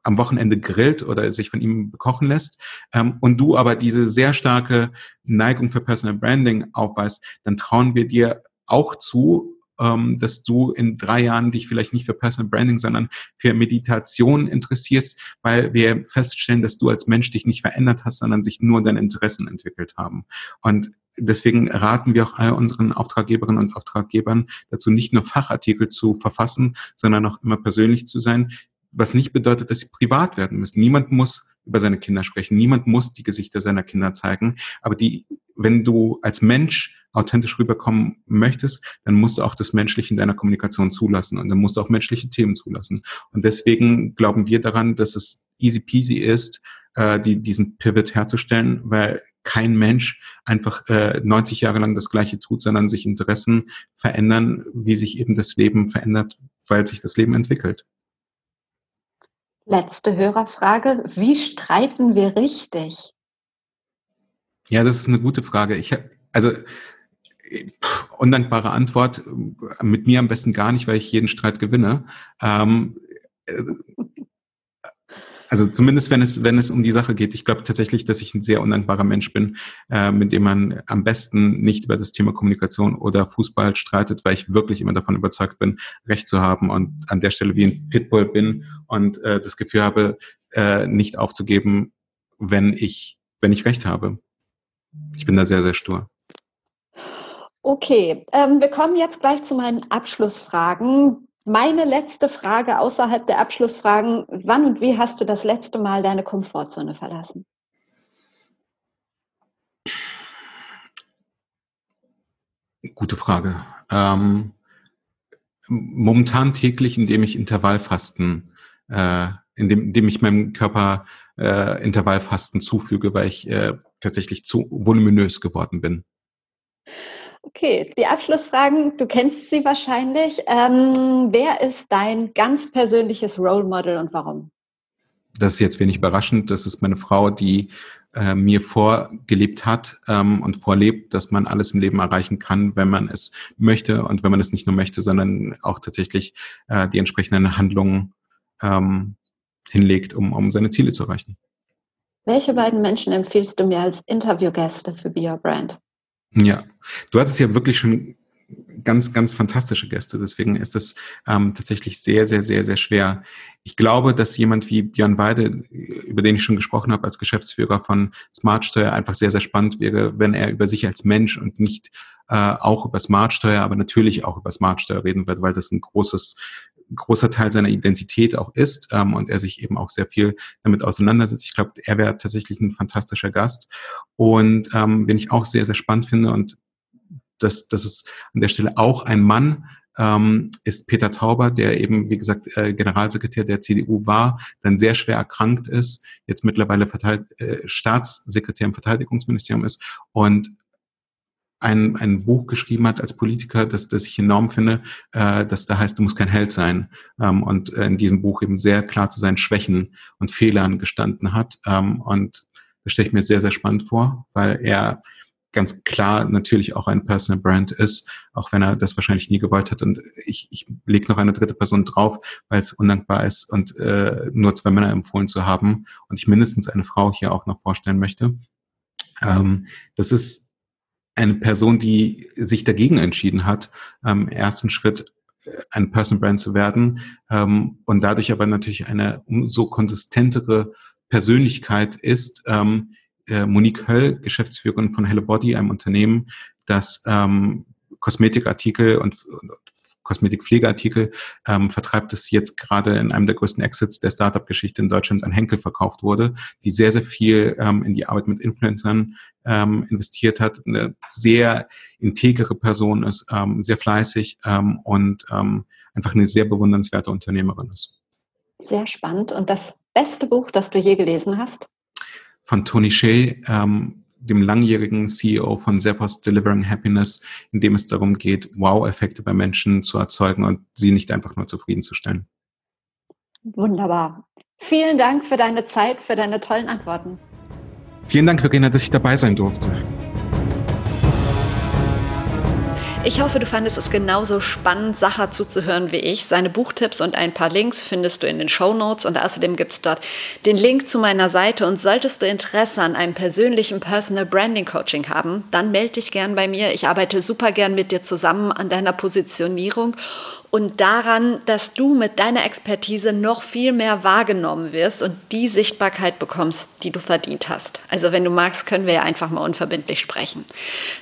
B: am Wochenende grillt oder sich von ihm bekochen lässt ähm, und du aber diese sehr starke Neigung für Personal Branding aufweist, dann trauen wir dir auch zu, ähm, dass du in drei Jahren dich vielleicht nicht für Personal Branding, sondern für Meditation interessierst, weil wir feststellen, dass du als Mensch dich nicht verändert hast, sondern sich nur deine Interessen entwickelt haben. Und deswegen raten wir auch all unseren Auftraggeberinnen und Auftraggebern dazu, nicht nur Fachartikel zu verfassen, sondern auch immer persönlich zu sein, was nicht bedeutet, dass sie privat werden müssen. Niemand muss über seine Kinder sprechen. Niemand muss die Gesichter seiner Kinder zeigen. Aber die, wenn du als Mensch authentisch rüberkommen möchtest, dann musst du auch das Menschliche in deiner Kommunikation zulassen und dann musst du auch menschliche Themen zulassen. Und deswegen glauben wir daran, dass es easy peasy ist, äh, die, diesen Pivot herzustellen, weil kein Mensch einfach äh, 90 Jahre lang das Gleiche tut, sondern sich Interessen verändern, wie sich eben das Leben verändert, weil sich das Leben entwickelt.
A: Letzte Hörerfrage. Wie streiten wir richtig?
B: Ja, das ist eine gute Frage. Ich also undankbare Antwort. Mit mir am besten gar nicht, weil ich jeden Streit gewinne. Ähm, äh, also zumindest wenn es, wenn es um die Sache geht. Ich glaube tatsächlich, dass ich ein sehr undankbarer Mensch bin, äh, mit dem man am besten nicht über das Thema Kommunikation oder Fußball streitet, weil ich wirklich immer davon überzeugt bin, Recht zu haben und an der Stelle wie ein Pitbull bin und äh, das Gefühl habe, äh, nicht aufzugeben, wenn ich, wenn ich Recht habe. Ich bin da sehr, sehr stur.
A: Okay, ähm, wir kommen jetzt gleich zu meinen Abschlussfragen. Meine letzte Frage außerhalb der Abschlussfragen, wann und wie hast du das letzte Mal deine Komfortzone verlassen?
B: Gute Frage. Ähm, momentan täglich, indem ich Intervallfasten, äh, indem, indem ich meinem Körper äh, Intervallfasten zufüge, weil ich äh, tatsächlich zu voluminös geworden bin.
A: Okay, die Abschlussfragen, du kennst sie wahrscheinlich. Ähm, wer ist dein ganz persönliches Role Model und warum?
B: Das ist jetzt wenig überraschend. Das ist meine Frau, die äh, mir vorgelebt hat ähm, und vorlebt, dass man alles im Leben erreichen kann, wenn man es möchte und wenn man es nicht nur möchte, sondern auch tatsächlich äh, die entsprechenden Handlungen ähm, hinlegt, um, um seine Ziele zu erreichen.
A: Welche beiden Menschen empfiehlst du mir als Interviewgäste für Be Your Brand?
B: Ja, du hattest ja wirklich schon ganz, ganz fantastische Gäste. Deswegen ist es ähm, tatsächlich sehr, sehr, sehr, sehr schwer. Ich glaube, dass jemand wie Björn Weide, über den ich schon gesprochen habe, als Geschäftsführer von Smartsteuer, einfach sehr, sehr spannend wäre, wenn er über sich als Mensch und nicht äh, auch über Smartsteuer, aber natürlich auch über Smartsteuer reden wird, weil das ein großes großer Teil seiner Identität auch ist ähm, und er sich eben auch sehr viel damit auseinandersetzt. Ich glaube, er wäre tatsächlich ein fantastischer Gast. Und ähm, wen ich auch sehr, sehr spannend finde und das, das ist an der Stelle auch ein Mann, ähm, ist Peter Tauber, der eben, wie gesagt, äh, Generalsekretär der CDU war, dann sehr schwer erkrankt ist, jetzt mittlerweile Verteilt, äh, Staatssekretär im Verteidigungsministerium ist und ein, ein Buch geschrieben hat als Politiker, das, das ich enorm finde, äh, das da heißt, du musst kein Held sein. Ähm, und in diesem Buch eben sehr klar zu seinen Schwächen und Fehlern gestanden hat. Ähm, und das stelle ich mir sehr, sehr spannend vor, weil er ganz klar natürlich auch ein Personal Brand ist, auch wenn er das wahrscheinlich nie gewollt hat. Und ich, ich lege noch eine dritte Person drauf, weil es undankbar ist und äh, nur zwei Männer empfohlen zu haben und ich mindestens eine Frau hier auch noch vorstellen möchte. Ähm, das ist eine Person, die sich dagegen entschieden hat, ähm, ersten Schritt äh, ein Person Brand zu werden ähm, und dadurch aber natürlich eine umso konsistentere Persönlichkeit ist, ähm, äh, Monique Höll, Geschäftsführerin von Hello Body, einem Unternehmen, das ähm, Kosmetikartikel und Kosmetikpflegeartikel ähm, vertreibt es jetzt gerade in einem der größten Exits der Startup-Geschichte in Deutschland an Henkel verkauft wurde, die sehr, sehr viel ähm, in die Arbeit mit Influencern ähm, investiert hat, eine sehr integere Person ist, ähm, sehr fleißig ähm, und ähm, einfach eine sehr bewundernswerte Unternehmerin ist.
A: Sehr spannend. Und das beste Buch, das du je gelesen hast?
B: Von Tony Shea, ähm, dem langjährigen CEO von Zappos Delivering Happiness, in dem es darum geht, Wow-Effekte bei Menschen zu erzeugen und sie nicht einfach nur zufriedenzustellen.
A: Wunderbar. Vielen Dank für deine Zeit, für deine tollen Antworten.
B: Vielen Dank, Verena, dass ich dabei sein durfte.
A: Ich hoffe, du fandest es genauso spannend, Sacher zuzuhören wie ich. Seine Buchtipps und ein paar Links findest du in den Show Notes und außerdem gibt es dort den Link zu meiner Seite. Und solltest du Interesse an einem persönlichen Personal Branding Coaching haben, dann melde dich gern bei mir. Ich arbeite super gern mit dir zusammen an deiner Positionierung und daran, dass du mit deiner Expertise noch viel mehr wahrgenommen wirst und die Sichtbarkeit bekommst, die du verdient hast. Also wenn du magst, können wir ja einfach mal unverbindlich sprechen.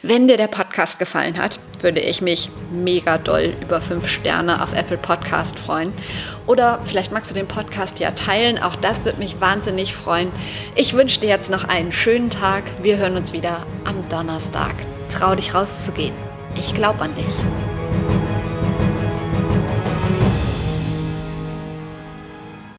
A: Wenn dir der Podcast gefallen hat, würde ich mich mega doll über fünf Sterne auf Apple Podcast freuen. Oder vielleicht magst du den Podcast ja teilen, auch das würde mich wahnsinnig freuen. Ich wünsche dir jetzt noch einen schönen Tag. Wir hören uns wieder am Donnerstag. Trau dich rauszugehen. Ich glaube an dich.